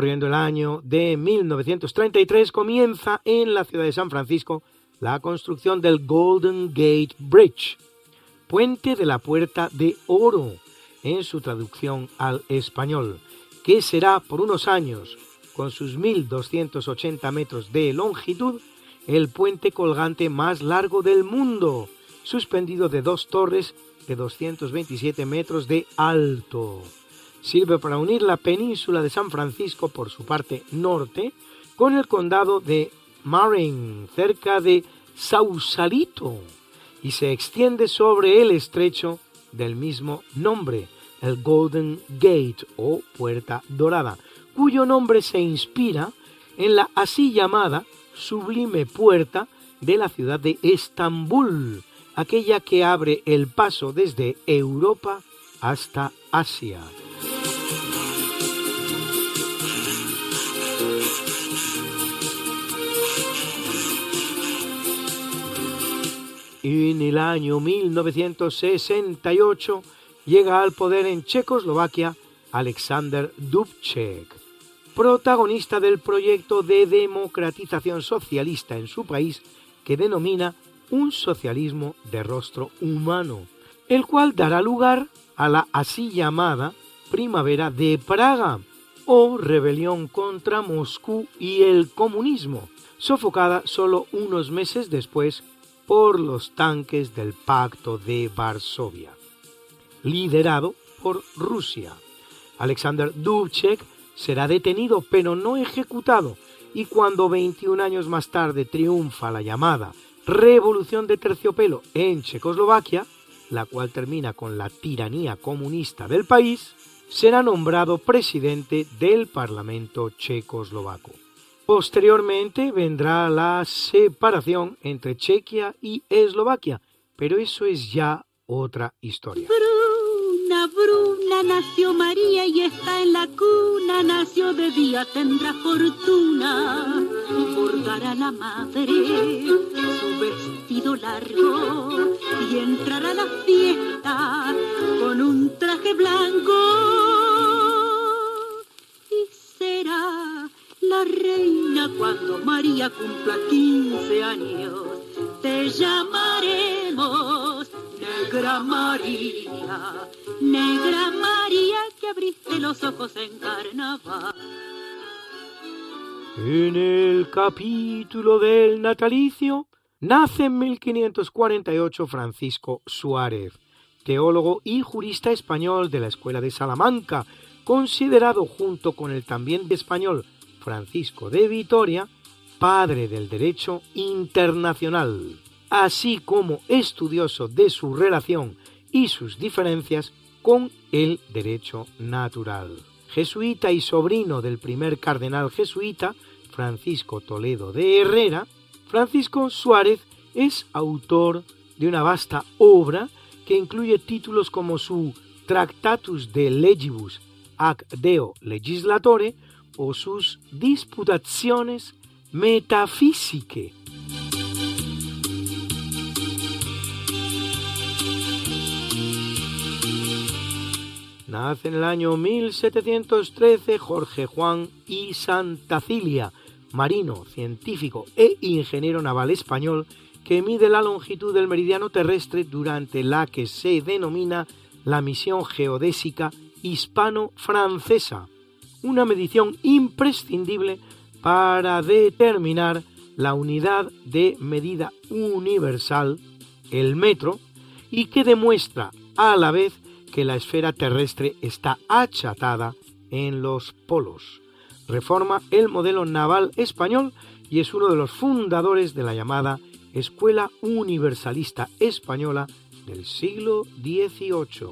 Corriendo el año de 1933 comienza en la ciudad de San Francisco la construcción del Golden Gate Bridge, puente de la puerta de oro en su traducción al español, que será por unos años, con sus 1.280 metros de longitud, el puente colgante más largo del mundo, suspendido de dos torres de 227 metros de alto. Sirve para unir la península de San Francisco por su parte norte con el condado de Marin, cerca de Sausalito, y se extiende sobre el estrecho del mismo nombre, el Golden Gate o Puerta Dorada, cuyo nombre se inspira en la así llamada sublime puerta de la ciudad de Estambul, aquella que abre el paso desde Europa hasta Asia. En el año 1968 llega al poder en Checoslovaquia Alexander Dubček, protagonista del proyecto de democratización socialista en su país que denomina un socialismo de rostro humano, el cual dará lugar a la así llamada Primavera de Praga o rebelión contra Moscú y el comunismo, sofocada solo unos meses después por los tanques del Pacto de Varsovia, liderado por Rusia. Alexander Dubček será detenido pero no ejecutado y cuando 21 años más tarde triunfa la llamada Revolución de Terciopelo en Checoslovaquia, la cual termina con la tiranía comunista del país, será nombrado presidente del Parlamento checoslovaco. Posteriormente vendrá la separación entre Chequia y Eslovaquia, pero eso es ya otra historia. Bruna, Bruna, nació María y está en la cuna, nació de día, tendrá fortuna. Bordará la madre su vestido largo y entrará a la fiesta con un traje blanco. Y será la reina cuando María cumpla 15 años. Te llamaremos Negra María, Negra María que abriste los ojos en carnaval. En el capítulo del natalicio nace en 1548 Francisco Suárez, teólogo y jurista español de la Escuela de Salamanca, considerado junto con el también español Francisco de Vitoria, padre del derecho internacional, así como estudioso de su relación y sus diferencias con el derecho natural. Jesuita y sobrino del primer cardenal jesuita, Francisco Toledo de Herrera, Francisco Suárez es autor de una vasta obra que incluye títulos como su Tractatus de Legibus ac Deo Legislatore o sus Disputationes Metaphysicae. Nace en el año 1713 Jorge Juan y Santacilia, marino, científico e ingeniero naval español que mide la longitud del meridiano terrestre durante la que se denomina la misión geodésica hispano-francesa, una medición imprescindible para determinar la unidad de medida universal, el metro, y que demuestra a la vez que la esfera terrestre está achatada en los polos. Reforma el modelo naval español y es uno de los fundadores de la llamada Escuela Universalista Española del siglo XVIII.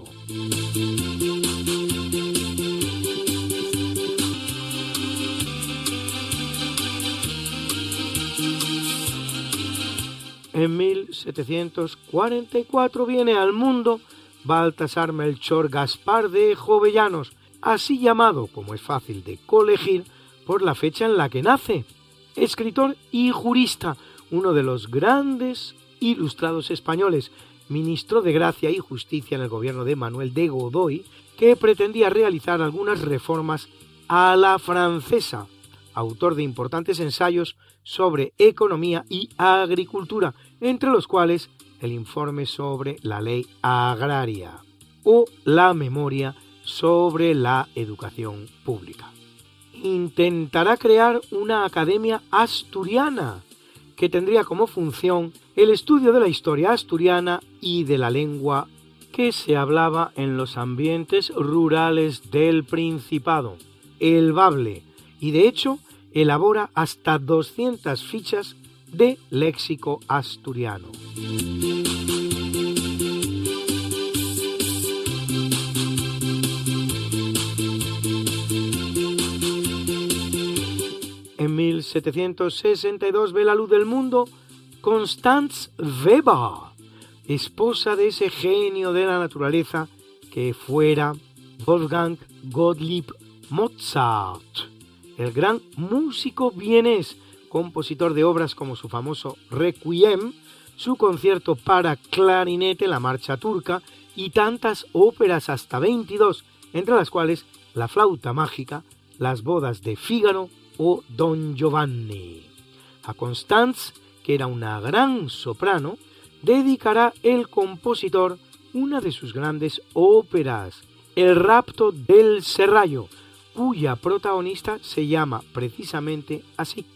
En 1744 viene al mundo Baltasar Melchor Gaspar de Jovellanos, así llamado, como es fácil de colegir, por la fecha en la que nace. Escritor y jurista, uno de los grandes ilustrados españoles, ministro de Gracia y Justicia en el gobierno de Manuel de Godoy, que pretendía realizar algunas reformas a la francesa, autor de importantes ensayos sobre economía y agricultura, entre los cuales el informe sobre la ley agraria o la memoria sobre la educación pública. Intentará crear una academia asturiana que tendría como función el estudio de la historia asturiana y de la lengua que se hablaba en los ambientes rurales del Principado, el bable, y de hecho elabora hasta 200 fichas de léxico asturiano. En 1762 ve la luz del mundo Constance Weber, esposa de ese genio de la naturaleza que fuera Wolfgang Gottlieb Mozart, el gran músico vienés, compositor de obras como su famoso Requiem, su concierto para clarinete, la marcha turca y tantas óperas hasta 22, entre las cuales La flauta mágica, Las bodas de Fígaro o Don Giovanni. A Constance, que era una gran soprano, dedicará el compositor una de sus grandes óperas, El rapto del serrallo, cuya protagonista se llama precisamente así,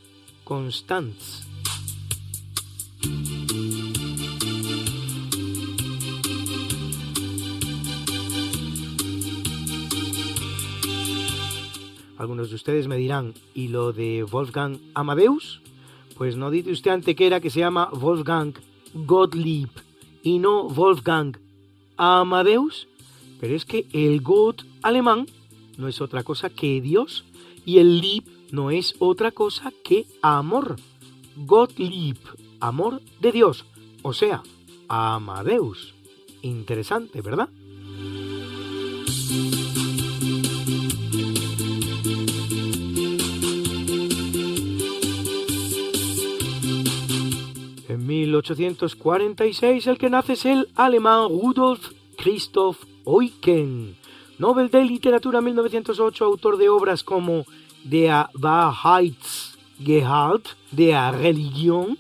Constance. Algunos de ustedes me dirán, ¿y lo de Wolfgang Amadeus? Pues no dice usted antequera que se llama Wolfgang Gottlieb y no Wolfgang Amadeus, pero es que el Gott alemán no es otra cosa que Dios y el Lieb no es otra cosa que amor. Gottlieb, amor de Dios, o sea, Amadeus. Interesante, ¿verdad? En 1846 el que nace es el alemán Rudolf Christoph Eucken, Nobel de Literatura 1908, autor de obras como Der Wahrheitsgehalt der Religion,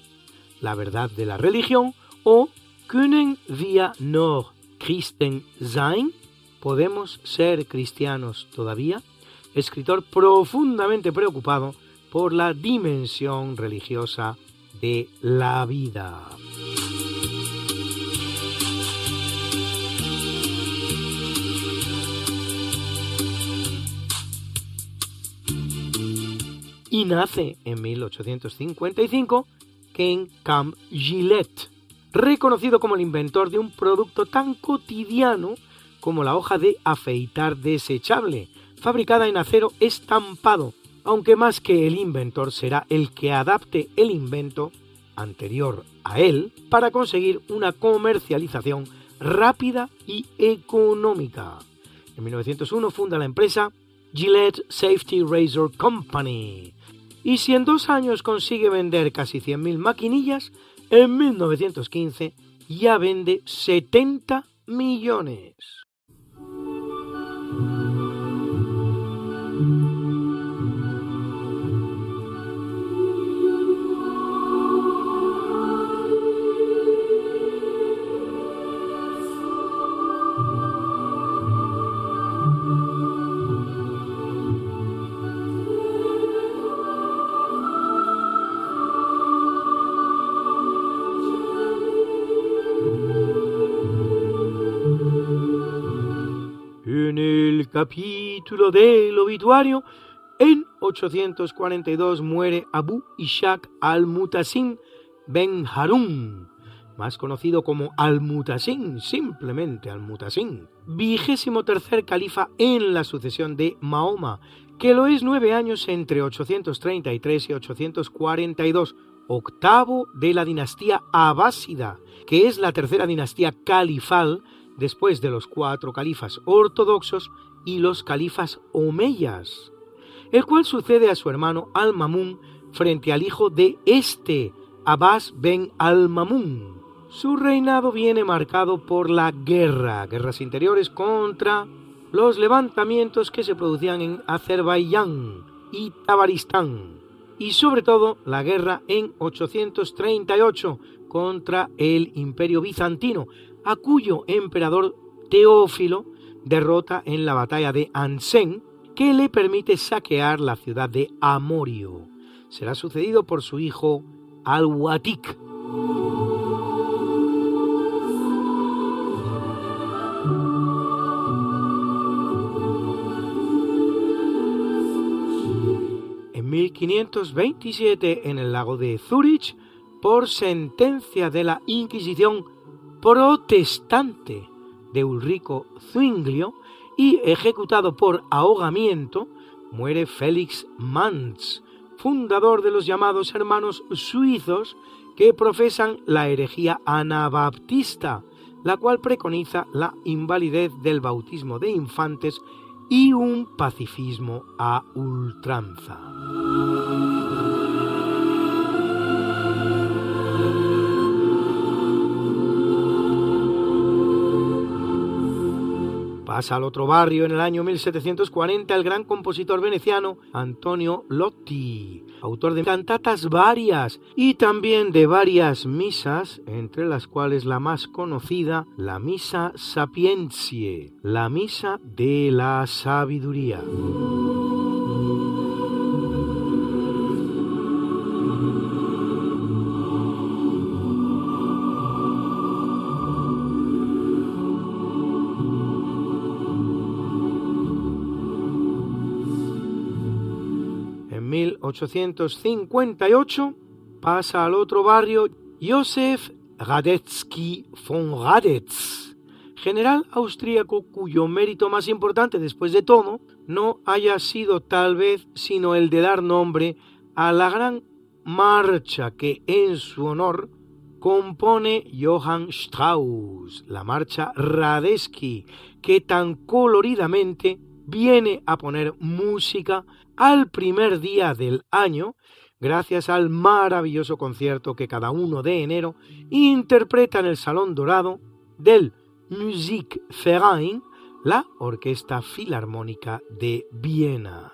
La verdad de la religión, o Können wir noch Christen sein? ¿Podemos ser cristianos todavía? Escritor profundamente preocupado por la dimensión religiosa de la vida. Y nace en 1855 Ken Camp Gillette, reconocido como el inventor de un producto tan cotidiano como la hoja de afeitar desechable, fabricada en acero estampado, aunque más que el inventor será el que adapte el invento anterior a él para conseguir una comercialización rápida y económica. En 1901 funda la empresa Gillette Safety Razor Company y si en dos años consigue vender casi 100.000 maquinillas, en 1915 ya vende 70 millones. Capítulo del obituario, en 842 muere Abu Ishaq al-Mutasim ben Harun, más conocido como al-Mutasim, simplemente al-Mutasim, vigésimo tercer califa en la sucesión de Mahoma, que lo es nueve años entre 833 y 842, octavo de la dinastía abásida, que es la tercera dinastía califal después de los cuatro califas ortodoxos y los califas omeyas, el cual sucede a su hermano Al-Mamun frente al hijo de este, Abbas ben Al-Mamun. Su reinado viene marcado por la guerra, guerras interiores contra los levantamientos que se producían en Azerbaiyán y Tabaristán, y sobre todo la guerra en 838 contra el imperio bizantino, a cuyo emperador Teófilo derrota en la batalla de Ansen, que le permite saquear la ciudad de Amorio. Será sucedido por su hijo Al-Watik. En 1527, en el lago de Zurich, por sentencia de la Inquisición protestante de Ulrico Zwinglio y ejecutado por ahogamiento, muere Félix Mans, fundador de los llamados hermanos suizos que profesan la herejía anabaptista, la cual preconiza la invalidez del bautismo de infantes y un pacifismo a ultranza. Pasa al otro barrio en el año 1740 el gran compositor veneciano Antonio Lotti, autor de cantatas varias y también de varias misas, entre las cuales la más conocida, la Misa Sapientiae, la Misa de la Sabiduría. 1858 pasa al otro barrio Josef Radetzky von Radetz, general austríaco cuyo mérito más importante después de todo no haya sido tal vez sino el de dar nombre a la gran marcha que en su honor compone Johann Strauss, la marcha Radetzky, que tan coloridamente viene a poner música al primer día del año, gracias al maravilloso concierto que cada uno de enero interpreta en el Salón Dorado del Musikverein, la Orquesta Filarmónica de Viena.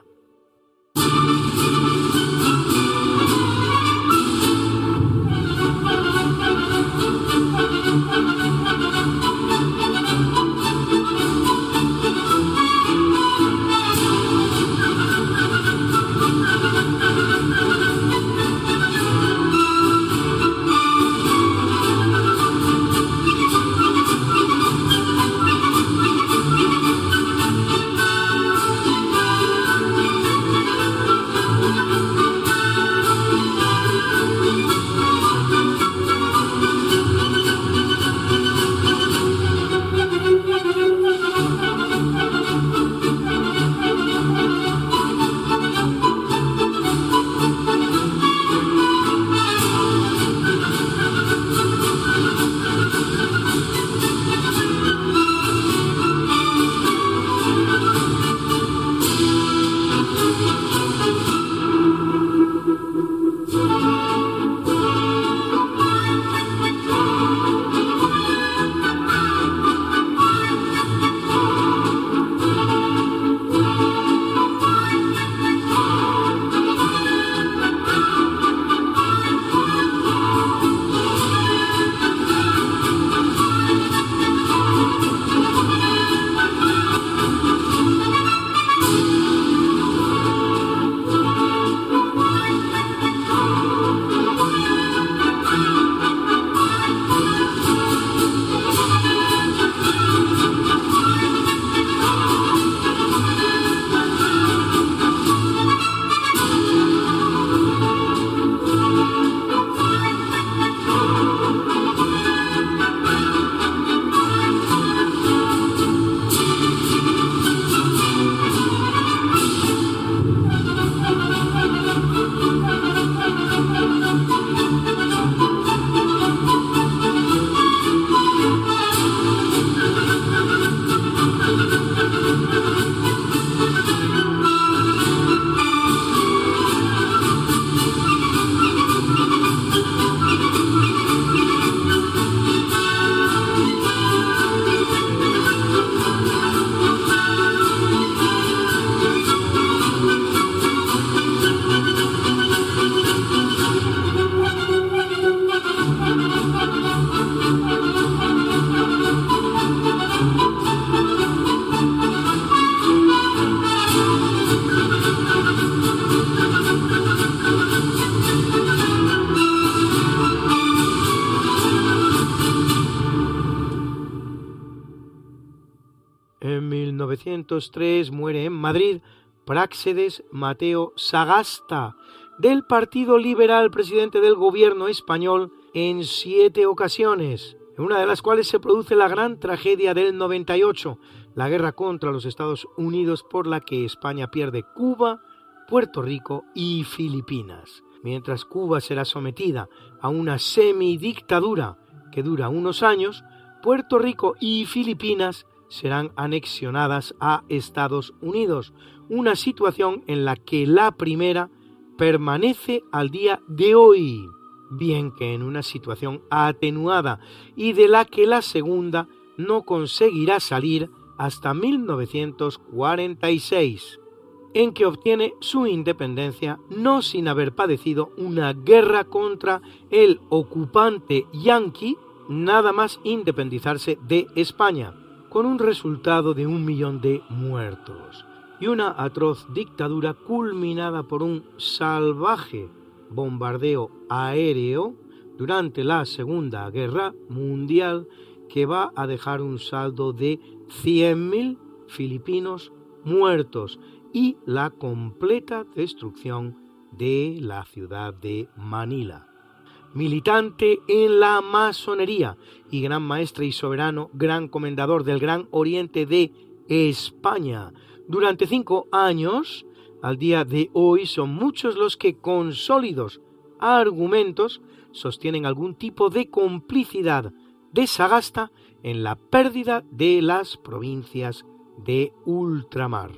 1903 muere en Madrid Práxedes Mateo Sagasta, del Partido Liberal, presidente del gobierno español en siete ocasiones, en una de las cuales se produce la gran tragedia del 98, la guerra contra los Estados Unidos por la que España pierde Cuba, Puerto Rico y Filipinas. Mientras Cuba será sometida a una semidictadura que dura unos años, Puerto Rico y Filipinas serán anexionadas a Estados Unidos, una situación en la que la primera permanece al día de hoy, bien que en una situación atenuada y de la que la segunda no conseguirá salir hasta 1946, en que obtiene su independencia no sin haber padecido una guerra contra el ocupante yanqui nada más independizarse de España, con un resultado de un millón de muertos y una atroz dictadura culminada por un salvaje bombardeo aéreo durante la Segunda Guerra Mundial que va a dejar un saldo de 100.000 filipinos muertos y la completa destrucción de la ciudad de Manila. Militante en la masonería y gran maestre y soberano, gran comendador del Gran Oriente de España, durante cinco años, al día de hoy, son muchos los que con sólidos argumentos sostienen algún tipo de complicidad de Sagasta en la pérdida de las provincias de ultramar.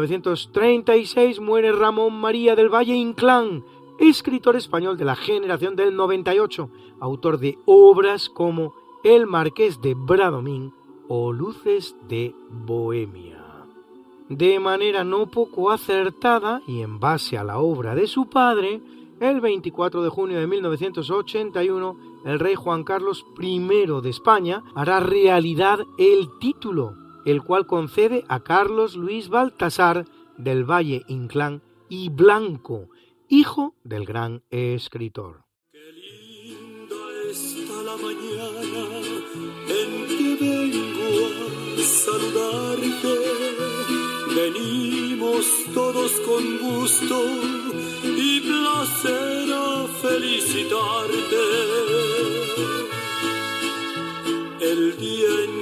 1936 muere Ramón María del Valle Inclán, escritor español de la generación del 98, autor de obras como El Marqués de Bradomín o Luces de Bohemia. De manera no poco acertada y en base a la obra de su padre, el 24 de junio de 1981, el rey Juan Carlos I de España hará realidad el título, el cual concede a Carlos Luis Baltasar del Valle Inclán y Blanco, hijo del gran escritor. Está la mañana en que vengo a saludarte. Venimos todos con gusto y placer a felicitarte. El día en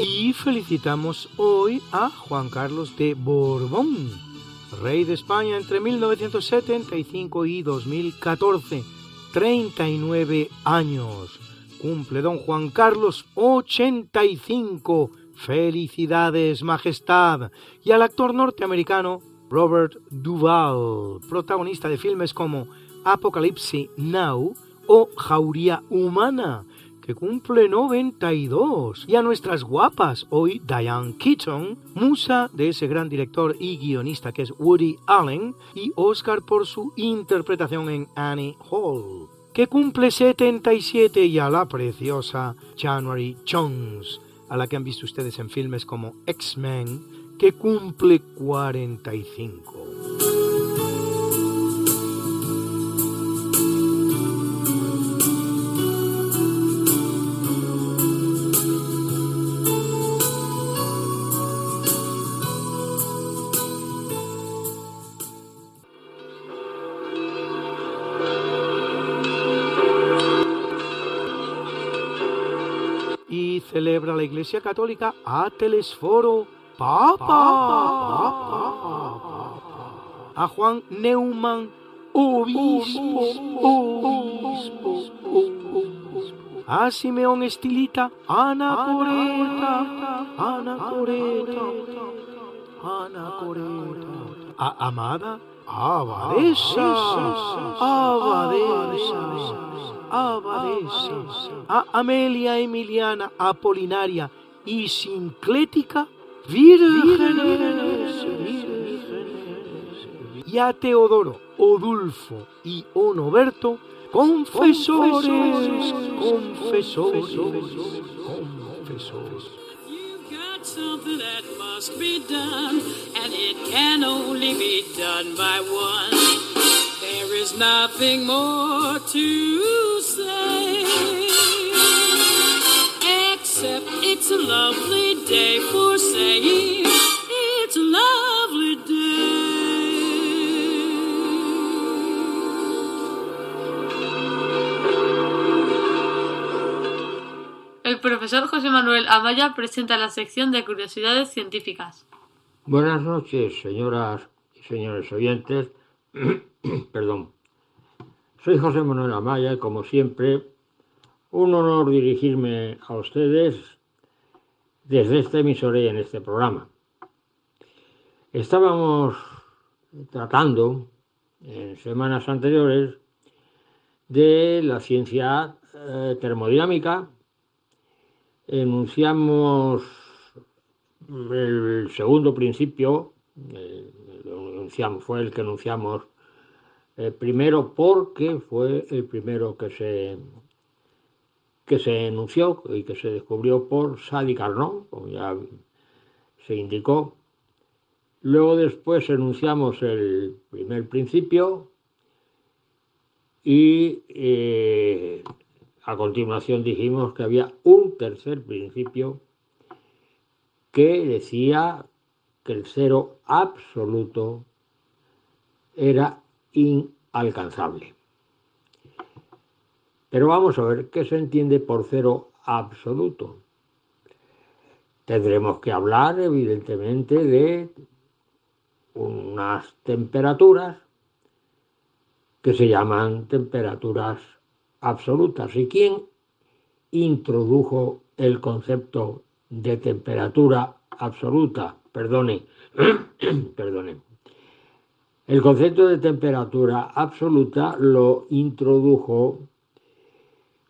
Y felicitamos hoy a Juan Carlos de Borbón, rey de España entre 1975 y 2014, 39 años. Cumple don Juan Carlos 85. Felicidades, Majestad. Y al actor norteamericano Robert Duvall, protagonista de filmes como Apocalypse Now o Jauría Humana, que cumple 92. Y a nuestras guapas, hoy Diane Keaton, musa de ese gran director y guionista que es Woody Allen, y Oscar por su interpretación en Annie Hall, que cumple 77 y a la preciosa January Jones, a la que han visto ustedes en filmes como X-Men, que cumple 45. Celebra la Iglesia Católica a Telesforo Papa, a Juan Neumann, obispo, obispo, a Simeón Estilita, Ana Coreta, Ana Coreta, Ana Coreta, a Amada, Abadesa, Abadesa, Abadesa, a Amelia Emiliana Apolinaria y Sinclética, vírgenes, y a Teodoro, Odulfo y Onoberto, confesores, confesores, confesores. got something that must be done, and it can only be done by one. There is nothing more to say, except it's a lovely day for saying it's a lovely El profesor José Manuel Amaya presenta la sección de curiosidades científicas. Buenas noches, señoras y señores oyentes. (clears throat) Perdón. Soy José Manuel Amaya y como siempre, un honor dirigirme a ustedes desde esta emisora y en este programa. Estábamos tratando en semanas anteriores de la ciencia eh, termodinámica. Enunciamos el segundo principio, fue el que enunciamos eh, primero porque fue el primero que se, que se enunció y que se descubrió por Sadi Carnot, como ya se indicó. Luego después enunciamos el primer principio y eh, a continuación dijimos que había un tercer principio que decía que el cero absoluto era inalcanzable. Pero vamos a ver qué se entiende por cero absoluto. Tendremos que hablar, evidentemente, de unas temperaturas que se llaman temperaturas absolutas. ¿Y quién introdujo el concepto de temperatura absoluta? Perdone, (clears throat) perdone. El concepto de temperatura absoluta lo introdujo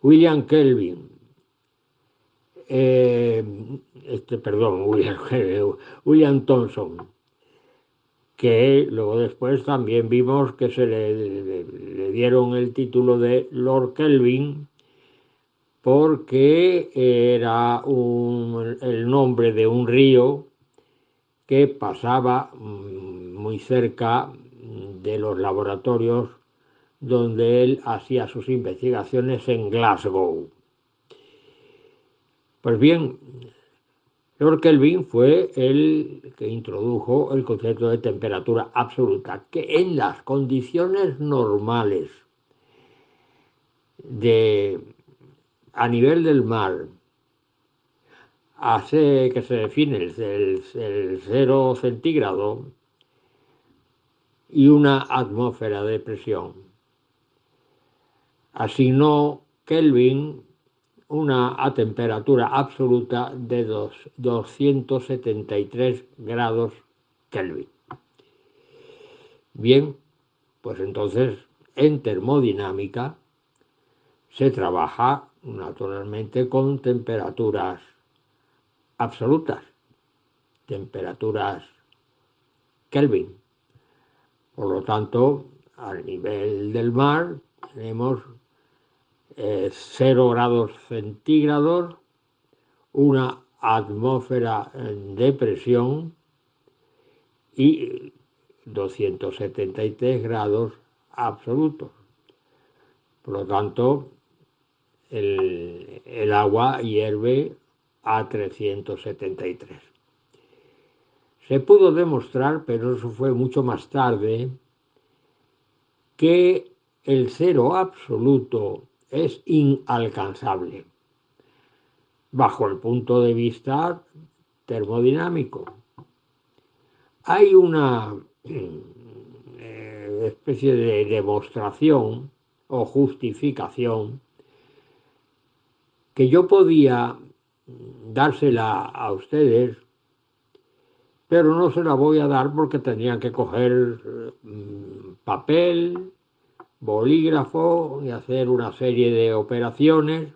William Kelvin. Eh, este, perdón, (laughs) William, Thomson que luego después también vimos que se le, dieron el título de Lord Kelvin porque era el nombre de un río que pasaba muy cerca de los laboratorios donde él hacía sus investigaciones en Glasgow. Pues bien, Lord Kelvin fue el que introdujo el concepto de temperatura absoluta, que en las condiciones normales de, a nivel del mar hace que se define el, el, el cero centígrado y una atmósfera de presión. Asignó Kelvin una a temperatura absoluta de dos, 273 grados Kelvin. Bien, pues entonces en termodinámica se trabaja naturalmente con temperaturas absolutas, temperaturas Kelvin. Por lo tanto, al nivel del mar tenemos eh, 0 grados centígrados, una atmósfera de presión y 273 grados absolutos. Por lo tanto, el, el agua hierve a 373. Se pudo demostrar, pero eso fue mucho más tarde, que el cero absoluto es inalcanzable bajo el punto de vista termodinámico. Hay una eh, especie de demostración o justificación que yo podía dársela a ustedes, pero no se la voy a dar porque tenían que coger mm, papel, bolígrafo y hacer una serie de operaciones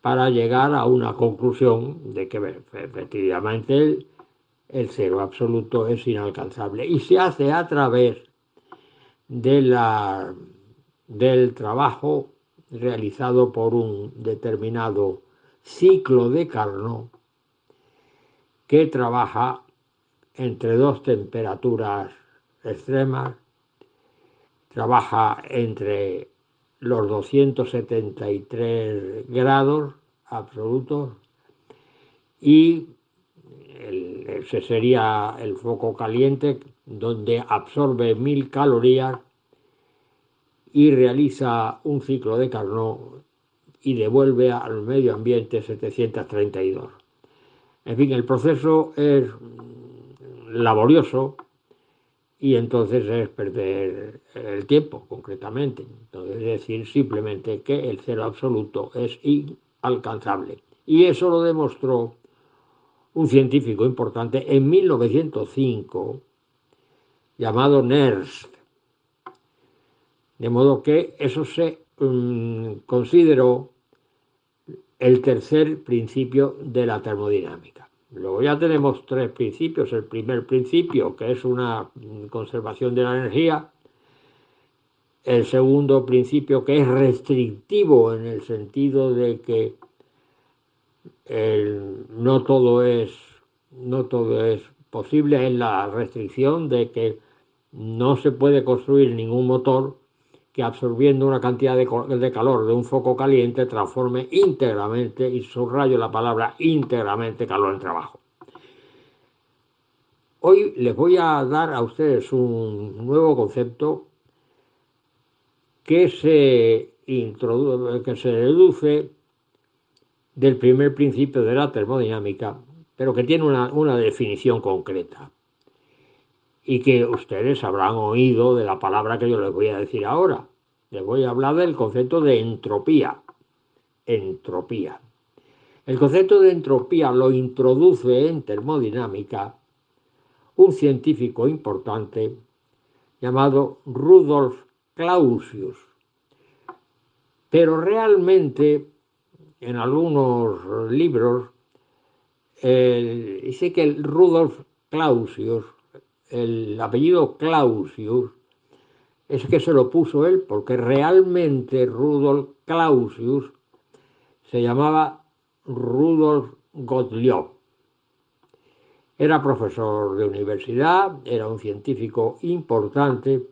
para llegar a una conclusión de que efectivamente el, el cero absoluto es inalcanzable. Y se hace a través de la, del trabajo realizado por un determinado ciclo de Carnot que trabaja entre dos temperaturas extremas, trabaja entre los 273 grados absolutos y el- ese sería el foco caliente donde absorbe mil calorías y realiza un ciclo de Carnot y devuelve al medio ambiente 732. En fin, el proceso es laborioso y entonces es perder el tiempo, concretamente. Entonces, es decir, simplemente que el cero absoluto es inalcanzable. Y eso lo demostró un científico importante en 1905 llamado Nernst. De modo que eso se mm, consideró el tercer principio de la termodinámica. Luego ya tenemos tres principios. El primer principio, que es una mm, conservación de la energía. El segundo principio, que es restrictivo en el sentido de que no todo es no todo es posible es la restricción de que no se puede construir ningún motor que absorbiendo una cantidad de, calor de un foco caliente transforme íntegramente, y subrayo la palabra íntegramente, calor en trabajo. Hoy les voy a dar a ustedes un nuevo concepto que se, que se deduce del primer principio de la termodinámica, pero que tiene una, una definición concreta y que ustedes habrán oído de la palabra que yo les voy a decir ahora. Les voy a hablar del concepto de entropía. Entropía. El concepto de entropía lo introduce en termodinámica un científico importante llamado Rudolf Clausius. Pero realmente en algunos libros dice que Rudolf Clausius, el apellido Clausius, es que se lo puso él, porque realmente Rudolf Clausius se llamaba Rudolf Gottlieb. Era profesor de universidad, era un científico importante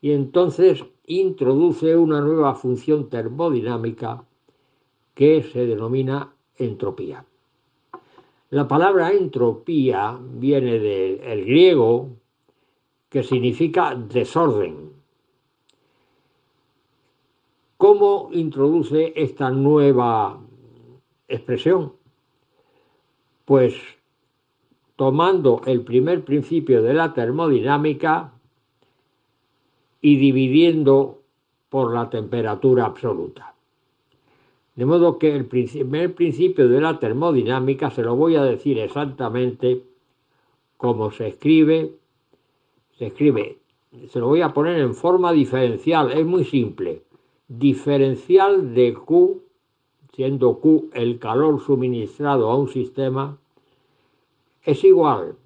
y entonces introduce una nueva función termodinámica que se denomina entropía. La palabra entropía viene del griego que significa desorden. ¿Cómo introduce esta nueva expresión? Pues tomando el primer principio de la termodinámica y dividiendo por la temperatura absoluta. De modo que el primer principio de la termodinámica se lo voy a decir exactamente como se escribe. Se escribe, se lo voy a poner en forma diferencial, es muy simple. Diferencial de Q, siendo Q el calor suministrado a un sistema, es igual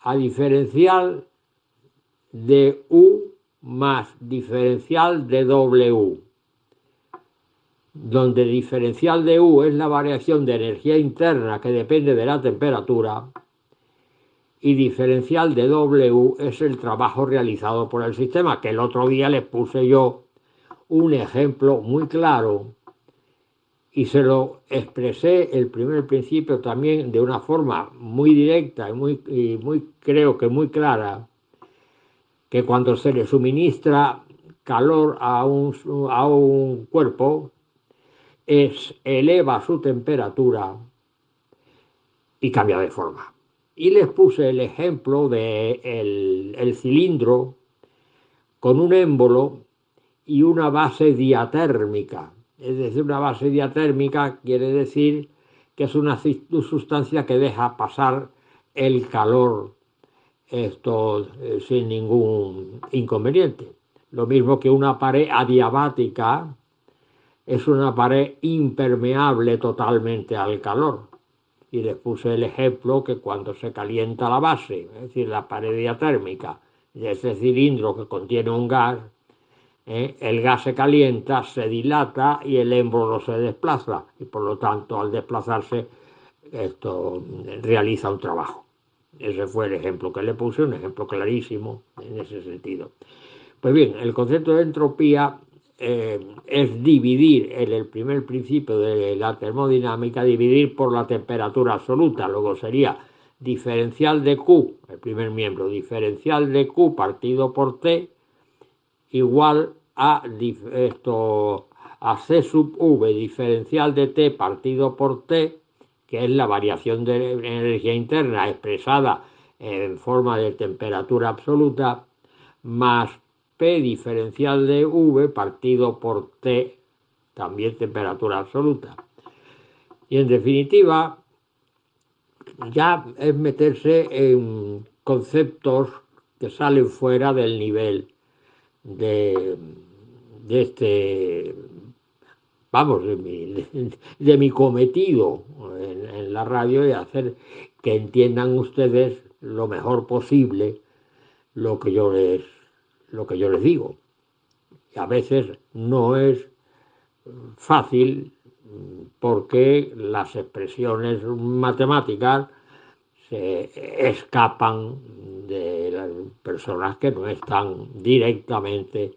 a diferencial de U más diferencial de W donde diferencial de U es la variación de energía interna que depende de la temperatura y diferencial de W es el trabajo realizado por el sistema, que el otro día les puse yo un ejemplo muy claro y se lo expresé el primer principio también de una forma muy directa y muy, y muy creo que muy clara, que cuando se le suministra calor a un, a un cuerpo, eleva su temperatura y cambia de forma. Y les puse el ejemplo de el, el cilindro con un émbolo y una base diatérmica. Es decir, una base diatérmica quiere decir que es una sustancia que deja pasar el calor esto eh, sin ningún inconveniente. Lo mismo que una pared adiabática es una pared impermeable totalmente al calor. Y les puse el ejemplo que cuando se calienta la base, es decir, la pared diatérmica de ese cilindro que contiene un gas, ¿eh? el gas se calienta, se dilata y el émbolo se desplaza. Y por lo tanto, al desplazarse, esto realiza un trabajo. Ese fue el ejemplo que le puse, un ejemplo clarísimo en ese sentido. Pues bien, el concepto de entropía eh, es dividir en el primer principio de la termodinámica, dividir por la temperatura absoluta, luego sería diferencial de Q, el primer miembro, diferencial de Q partido por T igual a esto a C sub V, diferencial de T partido por T, que es la variación de energía interna expresada en forma de temperatura absoluta, más P diferencial de V partido por T, también temperatura absoluta. Y en definitiva, ya es meterse en conceptos que salen fuera del nivel de, este, vamos, de mi, de mi cometido en, en, la radio y hacer que entiendan ustedes lo mejor posible lo que yo les, lo que yo les digo. Y a veces no es fácil porque las expresiones matemáticas se escapan de las personas que no están directamente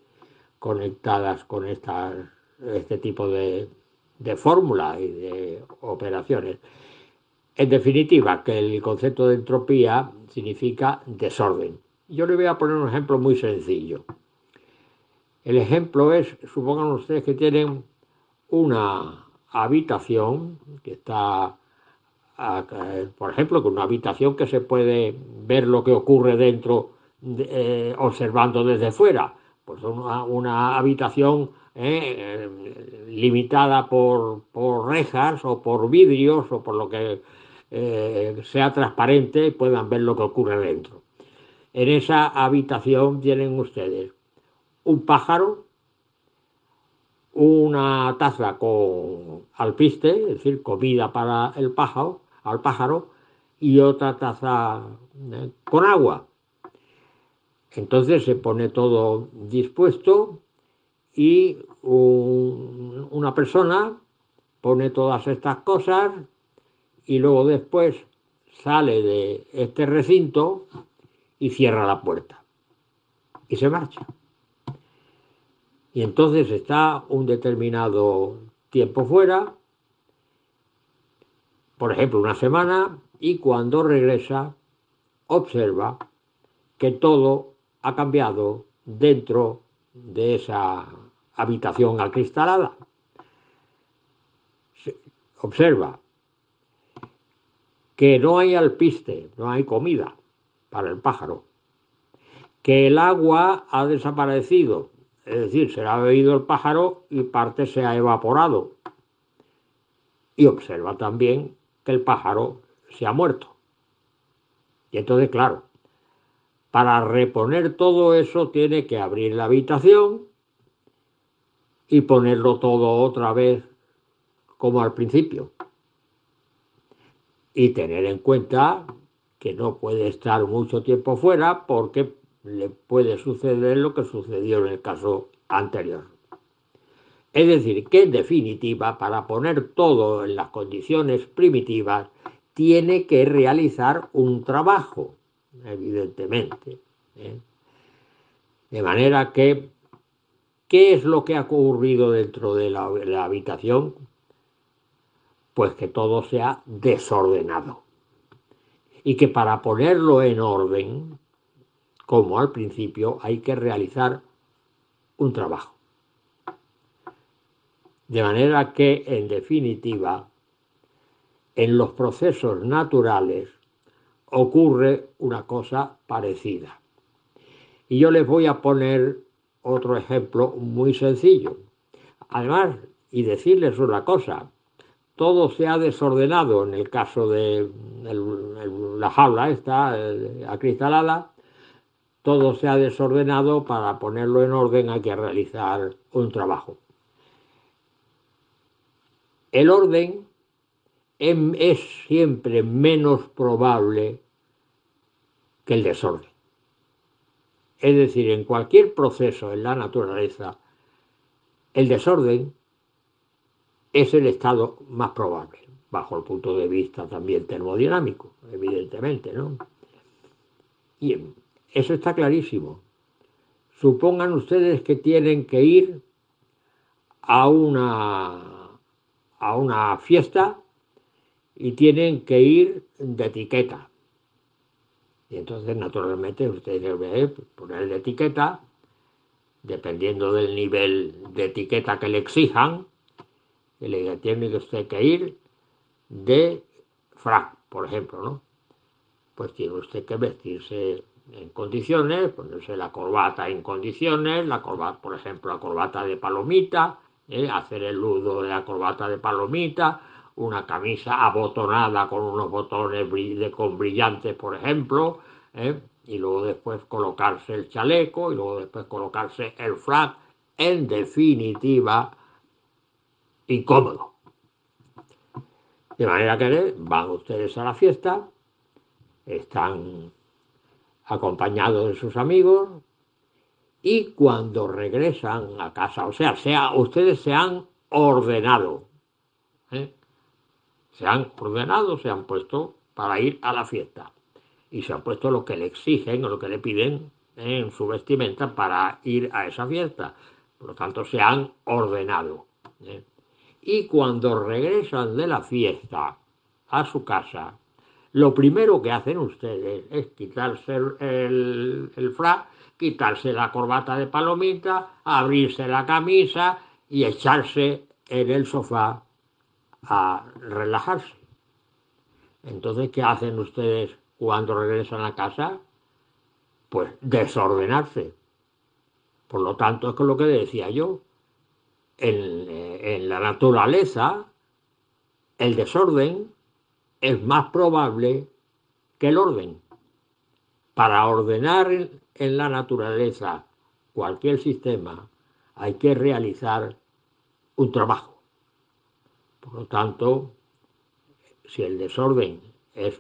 conectadas con este tipo de, de fórmulas y de operaciones. En definitiva, que el concepto de entropía significa desorden. Yo le voy a poner un ejemplo muy sencillo. El ejemplo es, supongan ustedes que tienen una habitación que está, por ejemplo, con una habitación que se puede ver lo que ocurre dentro eh, observando desde fuera. Pues una, una habitación eh, limitada por, por, rejas o por vidrios o por lo que eh, sea transparente y puedan ver lo que ocurre dentro. En esa habitación tienen ustedes un pájaro una taza con alpiste, es decir, comida para el pájaro, al pájaro, y otra taza eh, con agua. Entonces se pone todo dispuesto y un, una persona pone todas estas cosas y luego después sale de este recinto y cierra la puerta. Y se marcha. Y entonces está un determinado tiempo fuera, por ejemplo una semana, y cuando regresa observa que todo ha cambiado dentro de esa habitación acristalada. Observa que no hay alpiste, no hay comida para el pájaro, que el agua ha desaparecido, es decir, se ha bebido el pájaro y parte se ha evaporado. Y observa también que el pájaro se ha muerto. Y entonces, claro, para reponer todo eso tiene que abrir la habitación y ponerlo todo otra vez como al principio. Y tener en cuenta que no puede estar mucho tiempo fuera porque le puede suceder lo que sucedió en el caso anterior. Es decir, que en definitiva, para poner todo en las condiciones primitivas, tiene que realizar un trabajo, evidentemente. ¿eh? De manera que, ¿qué es lo que ha ocurrido dentro de la, de la habitación? Pues que todo se ha desordenado. Y que para ponerlo en orden, como al principio, hay que realizar un trabajo. De manera que, en definitiva, en los procesos naturales ocurre una cosa parecida. Y yo les voy a poner otro ejemplo muy sencillo. Además, y decirles una cosa. Todo se ha desordenado en el caso de la jaula esta acristalada, todo se ha desordenado para ponerlo en orden hay que realizar un trabajo. El orden em- es siempre menos probable que el desorden. Es decir, en cualquier proceso en la naturaleza, el desorden es el estado más probable, bajo el punto de vista también termodinámico, evidentemente, ¿no? Y eso está clarísimo. Supongan ustedes que tienen que ir a una, a una fiesta y tienen que ir de etiqueta. Y entonces, naturalmente, ustedes deben poner de etiqueta, dependiendo del nivel de etiqueta que le exijan, tiene que usted que ir de frac, por ejemplo, ¿no? Pues tiene usted que vestirse en condiciones, ponerse la corbata en condiciones, la corbata, por ejemplo, la corbata de palomita, ¿eh? hacer el nudo de la corbata de palomita, una camisa abotonada con unos botones de- con brillantes, por ejemplo, ¿eh? y luego después colocarse el chaleco y luego después colocarse el frac, en definitiva, incómodo. De manera que van ustedes a la fiesta, están acompañados de sus amigos y cuando regresan a casa, o sea, sea ustedes se han ordenado, ¿eh? se han ordenado, se han puesto para ir a la fiesta y se han puesto lo que le exigen o lo que le piden en su vestimenta para ir a esa fiesta. Por lo tanto, se han ordenado. ¿eh? Y cuando regresan de la fiesta a su casa, lo primero que hacen ustedes es quitarse el, el, quitarse la corbata de palomita, abrirse la camisa y echarse en el sofá a relajarse. Entonces, ¿qué hacen ustedes cuando regresan a casa? Pues desordenarse. Por lo tanto, es con lo que decía yo. En, la naturaleza, el desorden es más probable que el orden. Para ordenar en- la naturaleza cualquier sistema hay que realizar un trabajo. Por lo tanto, si el desorden es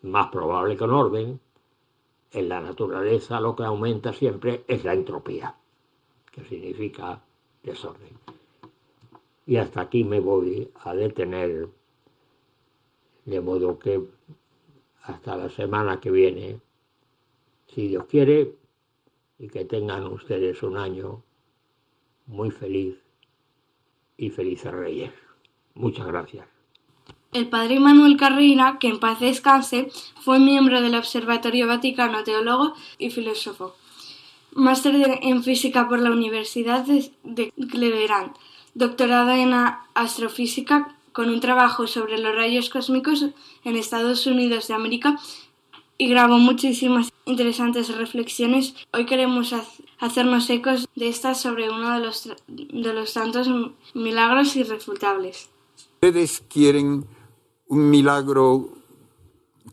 más probable que un orden, en la naturaleza lo que aumenta siempre es la entropía, que significa desorden. Y hasta aquí me voy a detener, de modo que hasta la semana que viene, si Dios quiere, y que tengan ustedes un año muy feliz y felices reyes. Muchas gracias. El padre Manuel Carreira, que en paz descanse, fue miembro del Observatorio Vaticano, teólogo y filósofo. Máster en física por la Universidad de, Cleveland, doctorado en astrofísica con un trabajo sobre los rayos cósmicos en Estados Unidos de América y grabó muchísimas interesantes reflexiones. Hoy queremos hacernos ecos de estas sobre uno de los, de los tantos milagros irrefutables. Ustedes quieren un milagro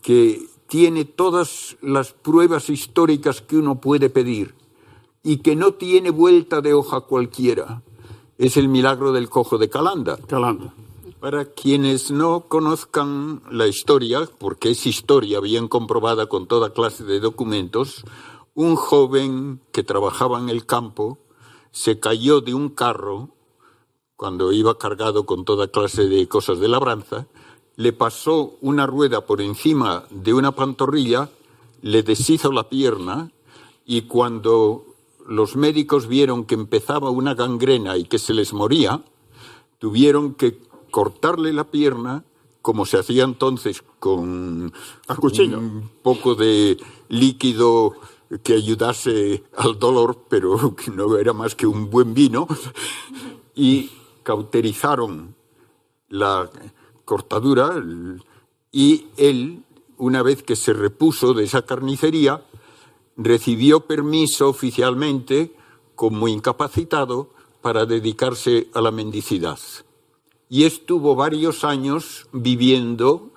que tiene todas las pruebas históricas que uno puede pedir y que no tiene vuelta de hoja cualquiera. Es el milagro del cojo de Calanda. Calanda. Para quienes no conozcan la historia, porque es historia bien comprobada con toda clase de documentos, un joven que trabajaba en el campo se cayó de un carro cuando iba cargado con toda clase de cosas de labranza, le pasó una rueda por encima de una pantorrilla, le deshizo la pierna y cuando los médicos vieron que empezaba una gangrena y que se les moría, tuvieron que cortarle la pierna, como se hacía entonces con un poco de líquido que ayudase al dolor, pero (laughs) que no era más que un buen vino, y cauterizaron la cortadura y él, una vez que se repuso de esa carnicería, recibió permiso oficialmente como incapacitado para dedicarse a la mendicidad. Y estuvo varios años viviendo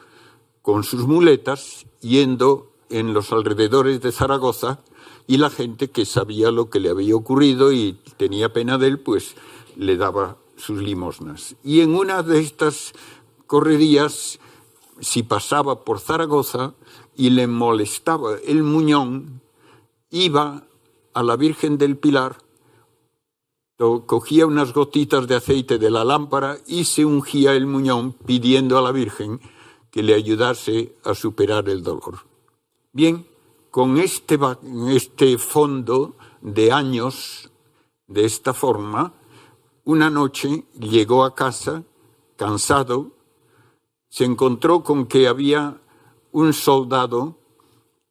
con sus muletas, yendo en los alrededores de Zaragoza, y la gente que sabía lo que le había ocurrido y tenía pena de él, pues le daba sus limosnas. Y en una de estas correrías, si pasaba por Zaragoza y le molestaba el muñón, iba a la Virgen del Pilar, cogía unas gotitas de aceite de la lámpara y se ungía el muñón pidiendo a la Virgen que le ayudase a superar el dolor. Bien, con este, este fondo de años de esta forma, una noche llegó a casa cansado, se encontró con que había un soldado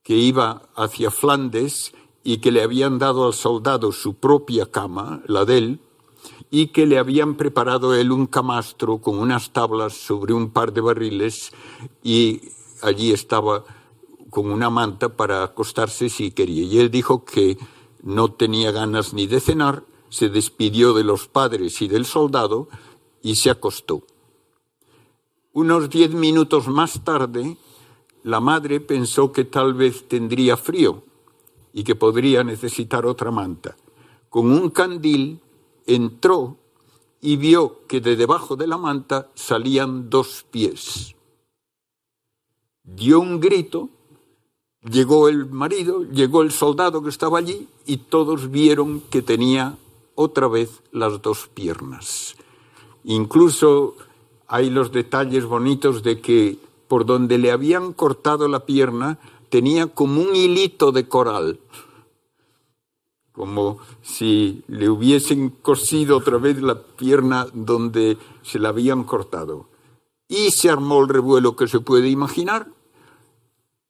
que iba hacia Flandes y que le habían dado al soldado su propia cama, la de él, y que le habían preparado él un camastro con unas tablas sobre un par de barriles y allí estaba con una manta para acostarse si quería. Y él dijo que no tenía ganas ni de cenar, se despidió de los padres y del soldado y se acostó. Unos diez minutos más tarde, la madre pensó que tal vez tendría frío y que podría necesitar otra manta. Con un candil entró y vio que de debajo de la manta salían dos pies. Dio un grito, llegó el marido, llegó el soldado que estaba allí y todos vieron que tenía otra vez las dos piernas. Incluso hay los detalles bonitos de que por donde le habían cortado la pierna tenía como un hilito de coral, como si le hubiesen cosido otra vez la pierna donde se la habían cortado. Y se armó el revuelo que se puede imaginar.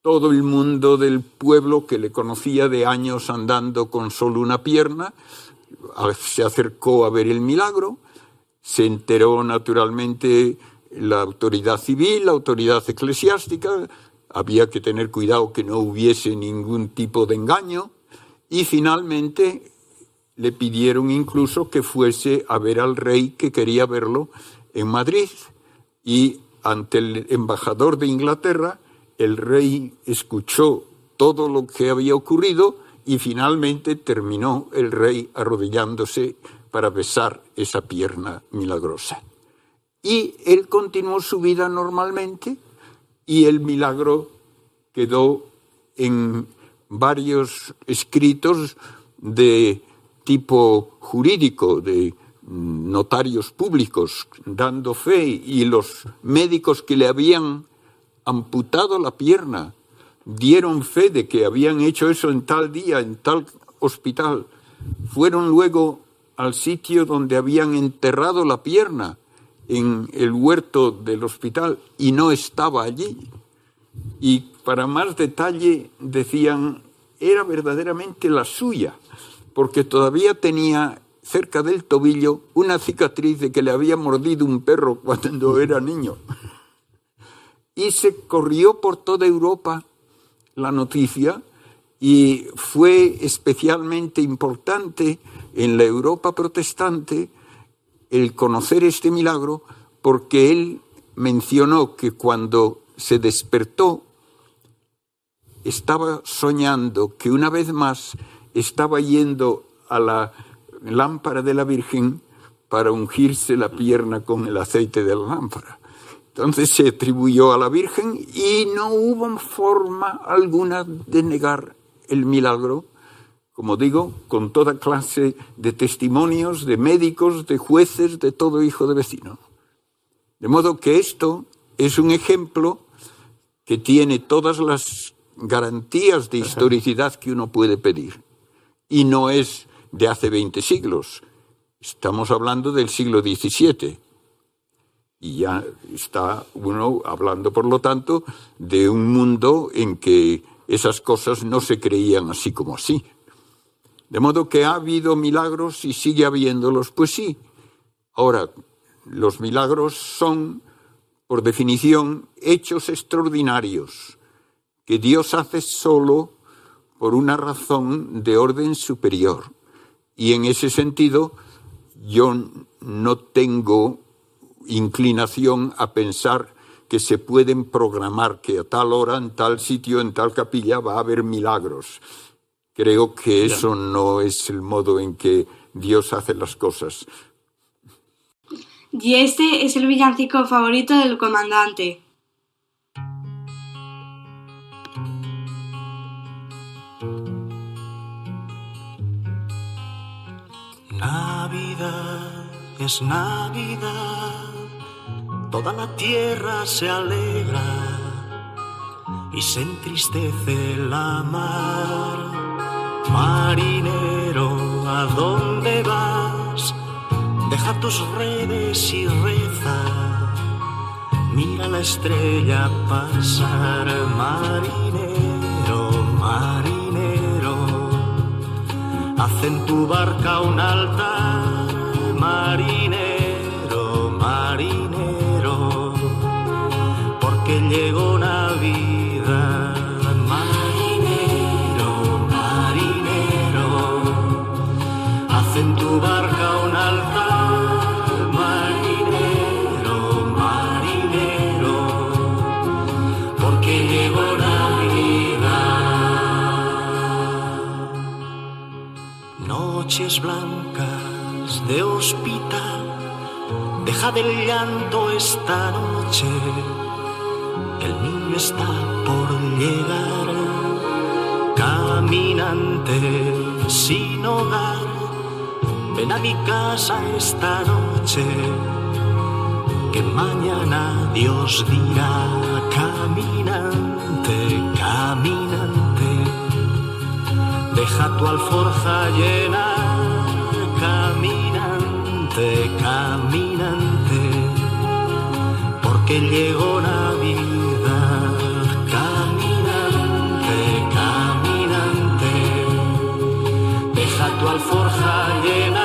Todo el mundo del pueblo que le conocía de años andando con solo una pierna se acercó a ver el milagro. Se enteró naturalmente la autoridad civil, la autoridad eclesiástica. Había que tener cuidado que no hubiese ningún tipo de engaño. Y finalmente le pidieron incluso que fuese a ver al rey que quería verlo en Madrid. Y ante el embajador de Inglaterra, el rey escuchó todo lo que había ocurrido y finalmente terminó el rey arrodillándose para besar esa pierna milagrosa. Y él continuó su vida normalmente y el milagro quedó en varios escritos de tipo jurídico, de notarios públicos dando fe y los médicos que le habían amputado la pierna dieron fe de que habían hecho eso en tal día, en tal hospital. Fueron luego al sitio donde habían enterrado la pierna, en el huerto del hospital, y no estaba allí. Y para más detalle decían, era verdaderamente la suya, porque todavía tenía cerca del tobillo una cicatriz de que le había mordido un perro cuando (laughs) era niño. Y se corrió por toda Europa la noticia y fue especialmente importante en la Europa protestante el conocer este milagro porque él mencionó que cuando se despertó estaba soñando que una vez más estaba yendo a la lámpara de la Virgen para ungirse la pierna con el aceite de la lámpara. Entonces se atribuyó a la Virgen y no hubo forma alguna de negar el milagro, como digo, con toda clase de testimonios de médicos, de jueces, de todo hijo de vecino. De modo que esto es un ejemplo que tiene todas las garantías de historicidad que uno puede pedir. Y no es de hace 20 siglos. Estamos hablando del siglo XVII. Y ya está uno hablando, por lo tanto, de un mundo en que esas cosas no se creían así como así. De modo que ha habido milagros y sigue habiéndolos, pues sí. Ahora, los milagros son, por definición, hechos extraordinarios que Dios hace solo por una razón de orden superior. Y en ese sentido, yo no tengo inclinación a pensar que se pueden programar que a tal hora, en tal sitio, en tal capilla va a haber milagros. Creo que Ya. eso no es el modo en que Dios hace las cosas. Y este es el villancico favorito del comandante. Navidad es Navidad, toda la tierra se alegra y se entristece la mar. Marinero, ¿a dónde vas? Deja tus redes y reza. Mira la estrella pasar, marinero, marinero. Haz en tu barca un altar, marinero, marinero, porque llegó Navidad, Blancas de hospital, deja del llanto esta noche. El niño está por llegar, caminante sin hogar. Ven a mi casa esta noche, que mañana Dios dirá, caminante, caminante. Deja tu alforja llena, caminante, porque llegó Navidad, caminante, caminante. Deja tu alforja llena,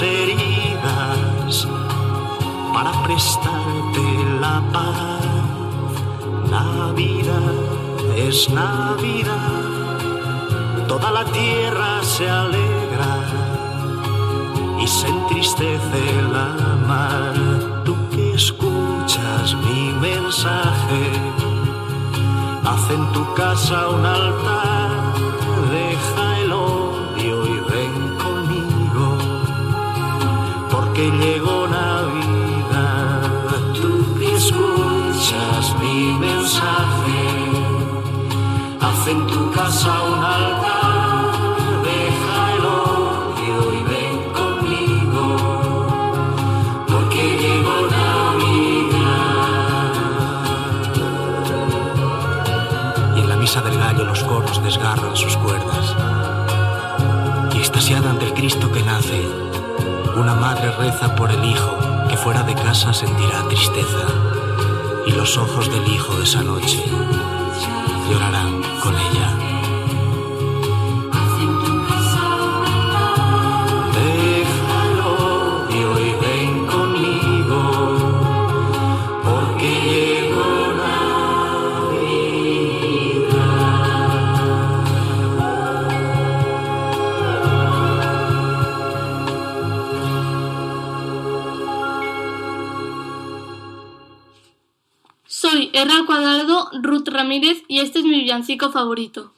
heridas, para prestarte la paz. Navidad es Navidad, toda la tierra se alegra y se entristece la mar. Tú que escuchas mi mensaje, haz en tu casa un altar, deja porque llegó Navidad. Tú que escuchas mi mensaje, haz en tu casa un altar, deja el odio y ven conmigo, porque llegó Navidad. Y en la misa del gallo los coros desgarran sus cuerdas. Y extasiada ante el Cristo que nace, una madre reza por el hijo que fuera de casa sentirá tristeza. Y los ojos del hijo de esa noche llorarán con ella. R al cuadrado, Ruth Ramírez, y este es mi villancico favorito.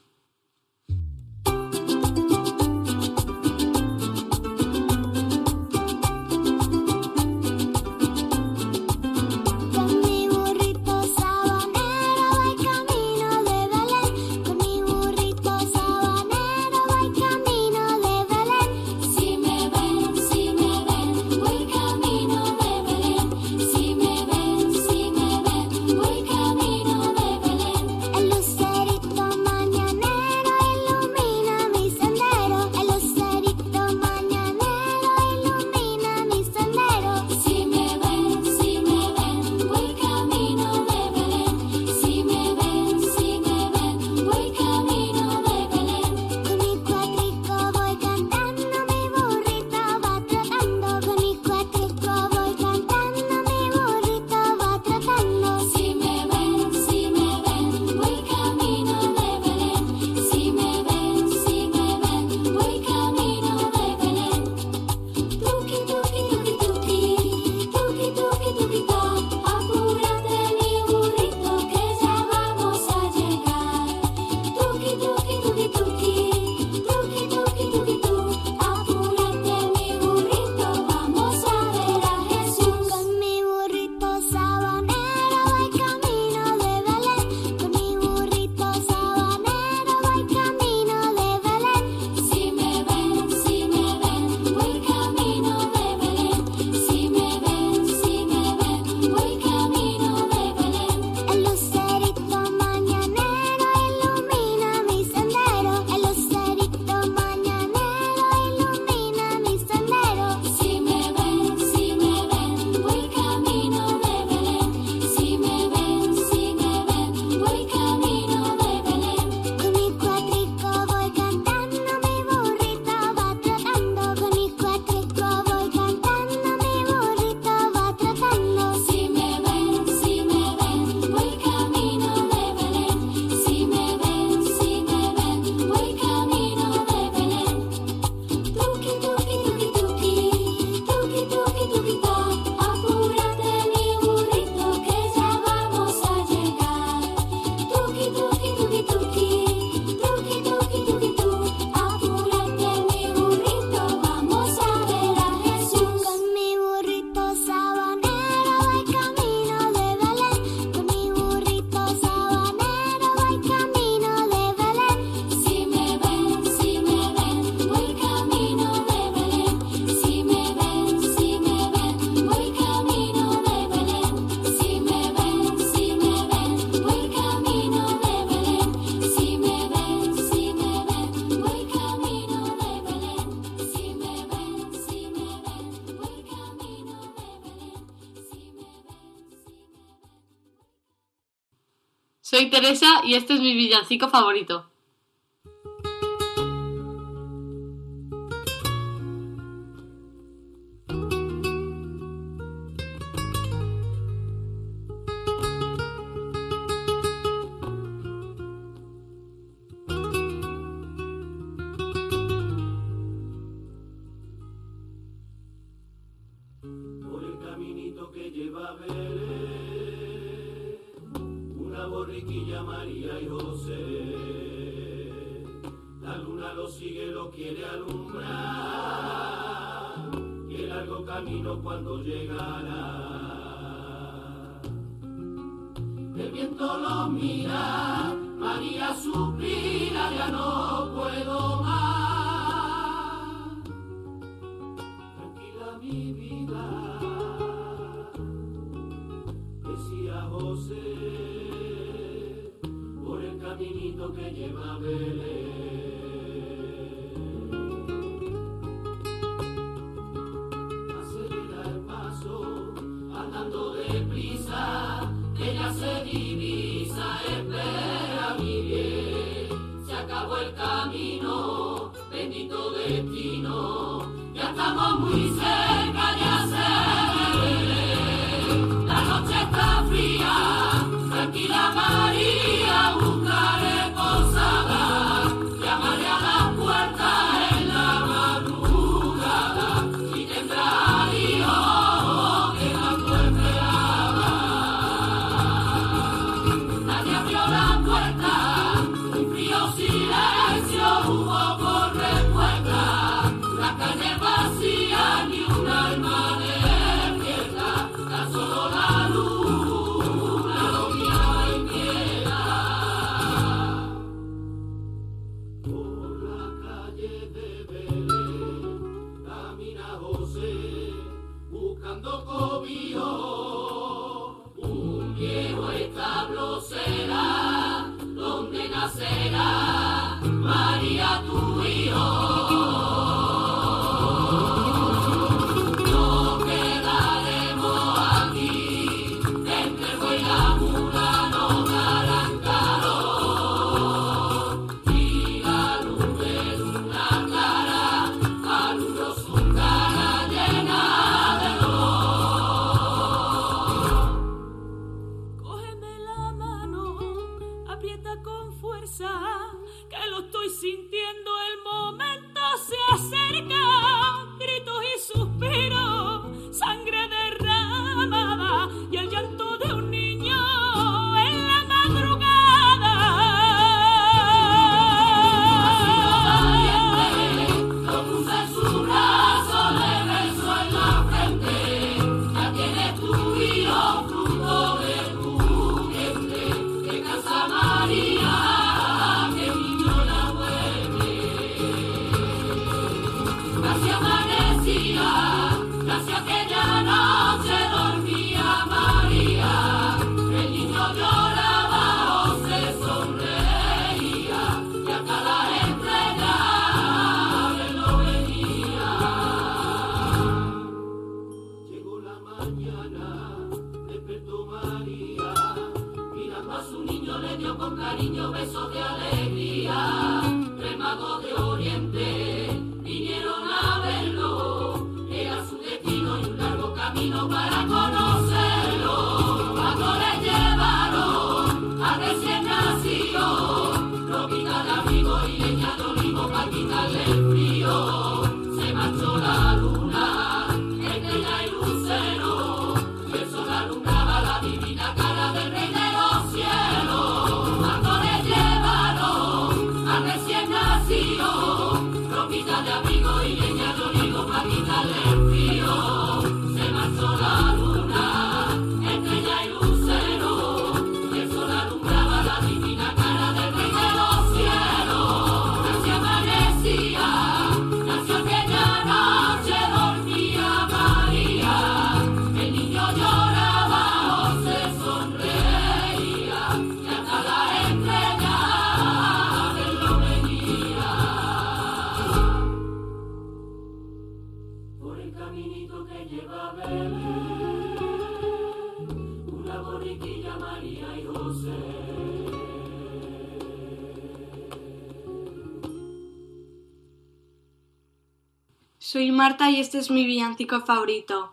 Y este es mi villancico favorito. Y este es mi villancico favorito.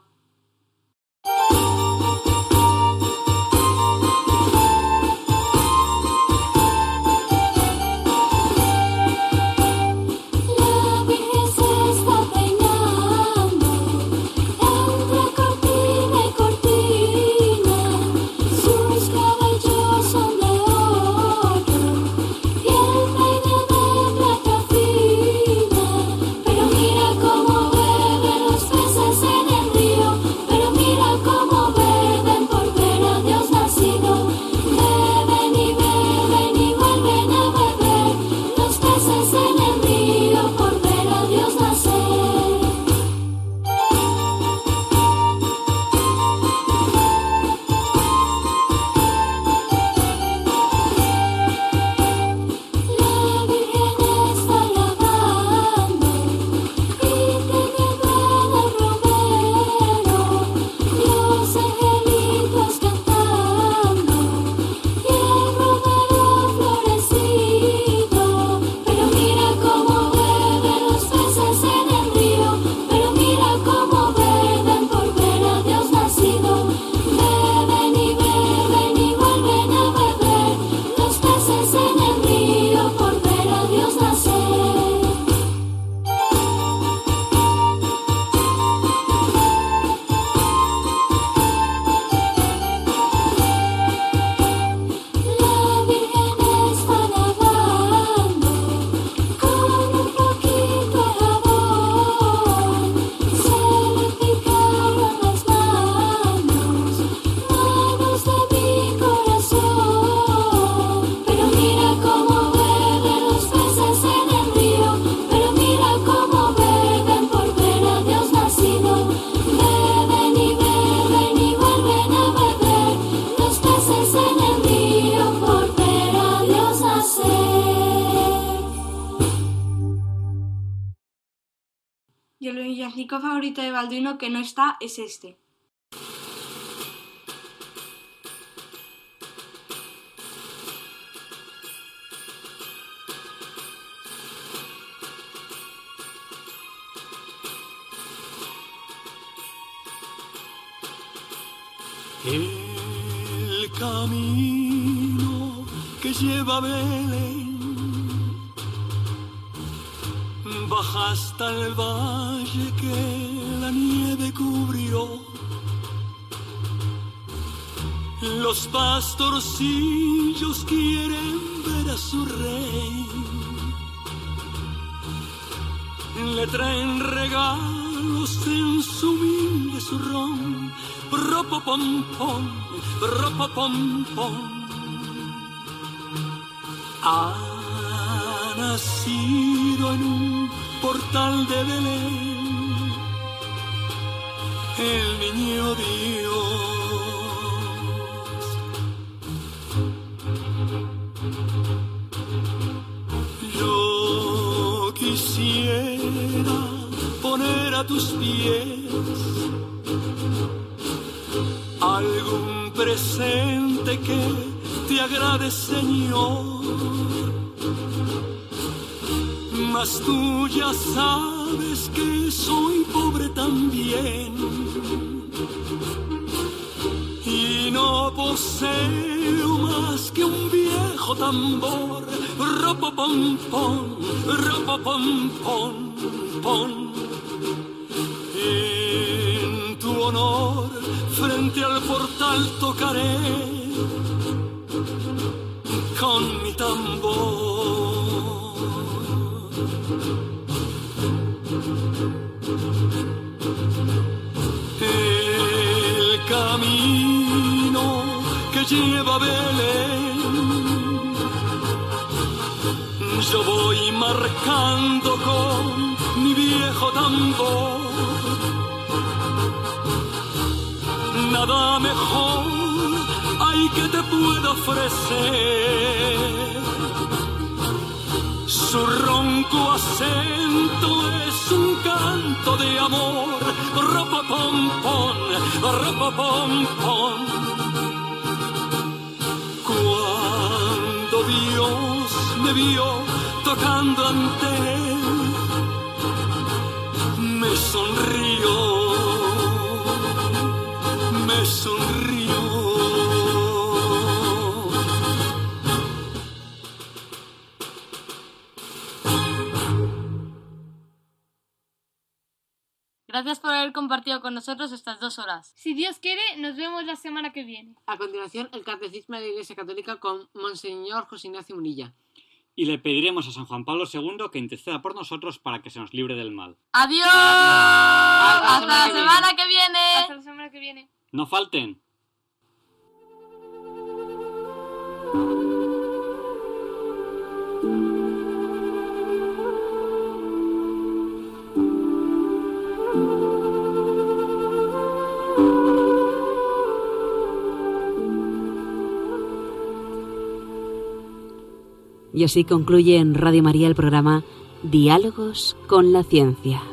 Ronaldinho que no está es este. pastorcillos quieren ver a su rey. Le traen regalos en su humilde zurrón, ropopompón, ropopompón. Ha nacido en un portal de Belén el niño Dios Señor, mas tú ya sabes que soy pobre también y no poseo más que un viejo tambor, ropa pom pom, ropa pom pom pom. nada mejor hay que te pueda ofrecer. Su ronco acento es un canto de amor, ropa pom pom, ropa pom pom. Cuando Dios me vio tocando ante él, me sonrió sonrío. Gracias por haber compartido con nosotros estas dos horas. Si Dios quiere, nos vemos la semana que viene. A continuación, el Catecismo de la Iglesia Católica con Monseñor José Ignacio Munilla. Y le pediremos a San Juan Pablo II que interceda por nosotros para que se nos libre del mal. ¡Adiós! Hasta la semana que viene. Hasta la semana que viene. No falten. Y así concluye en Radio María el programa Diálogos con la Ciencia.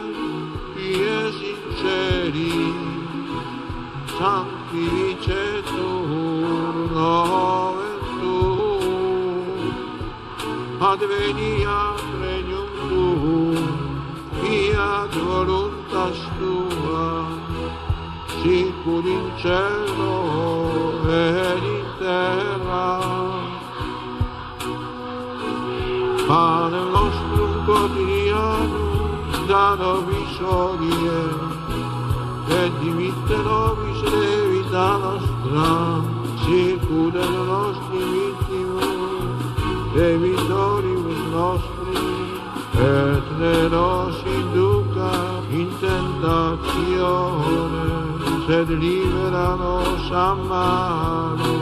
sinceri, santi vice turno tu, advenia regnum tu, fiat voluntas tua, sicur in cielo e in terra. Pane nostrum quotidiano, capitano visorie, e dimittero visere vita nostra, circude le nostre vittime, e vittorius nostri, e ne nos induca in tentazione, sed libera nos a mano.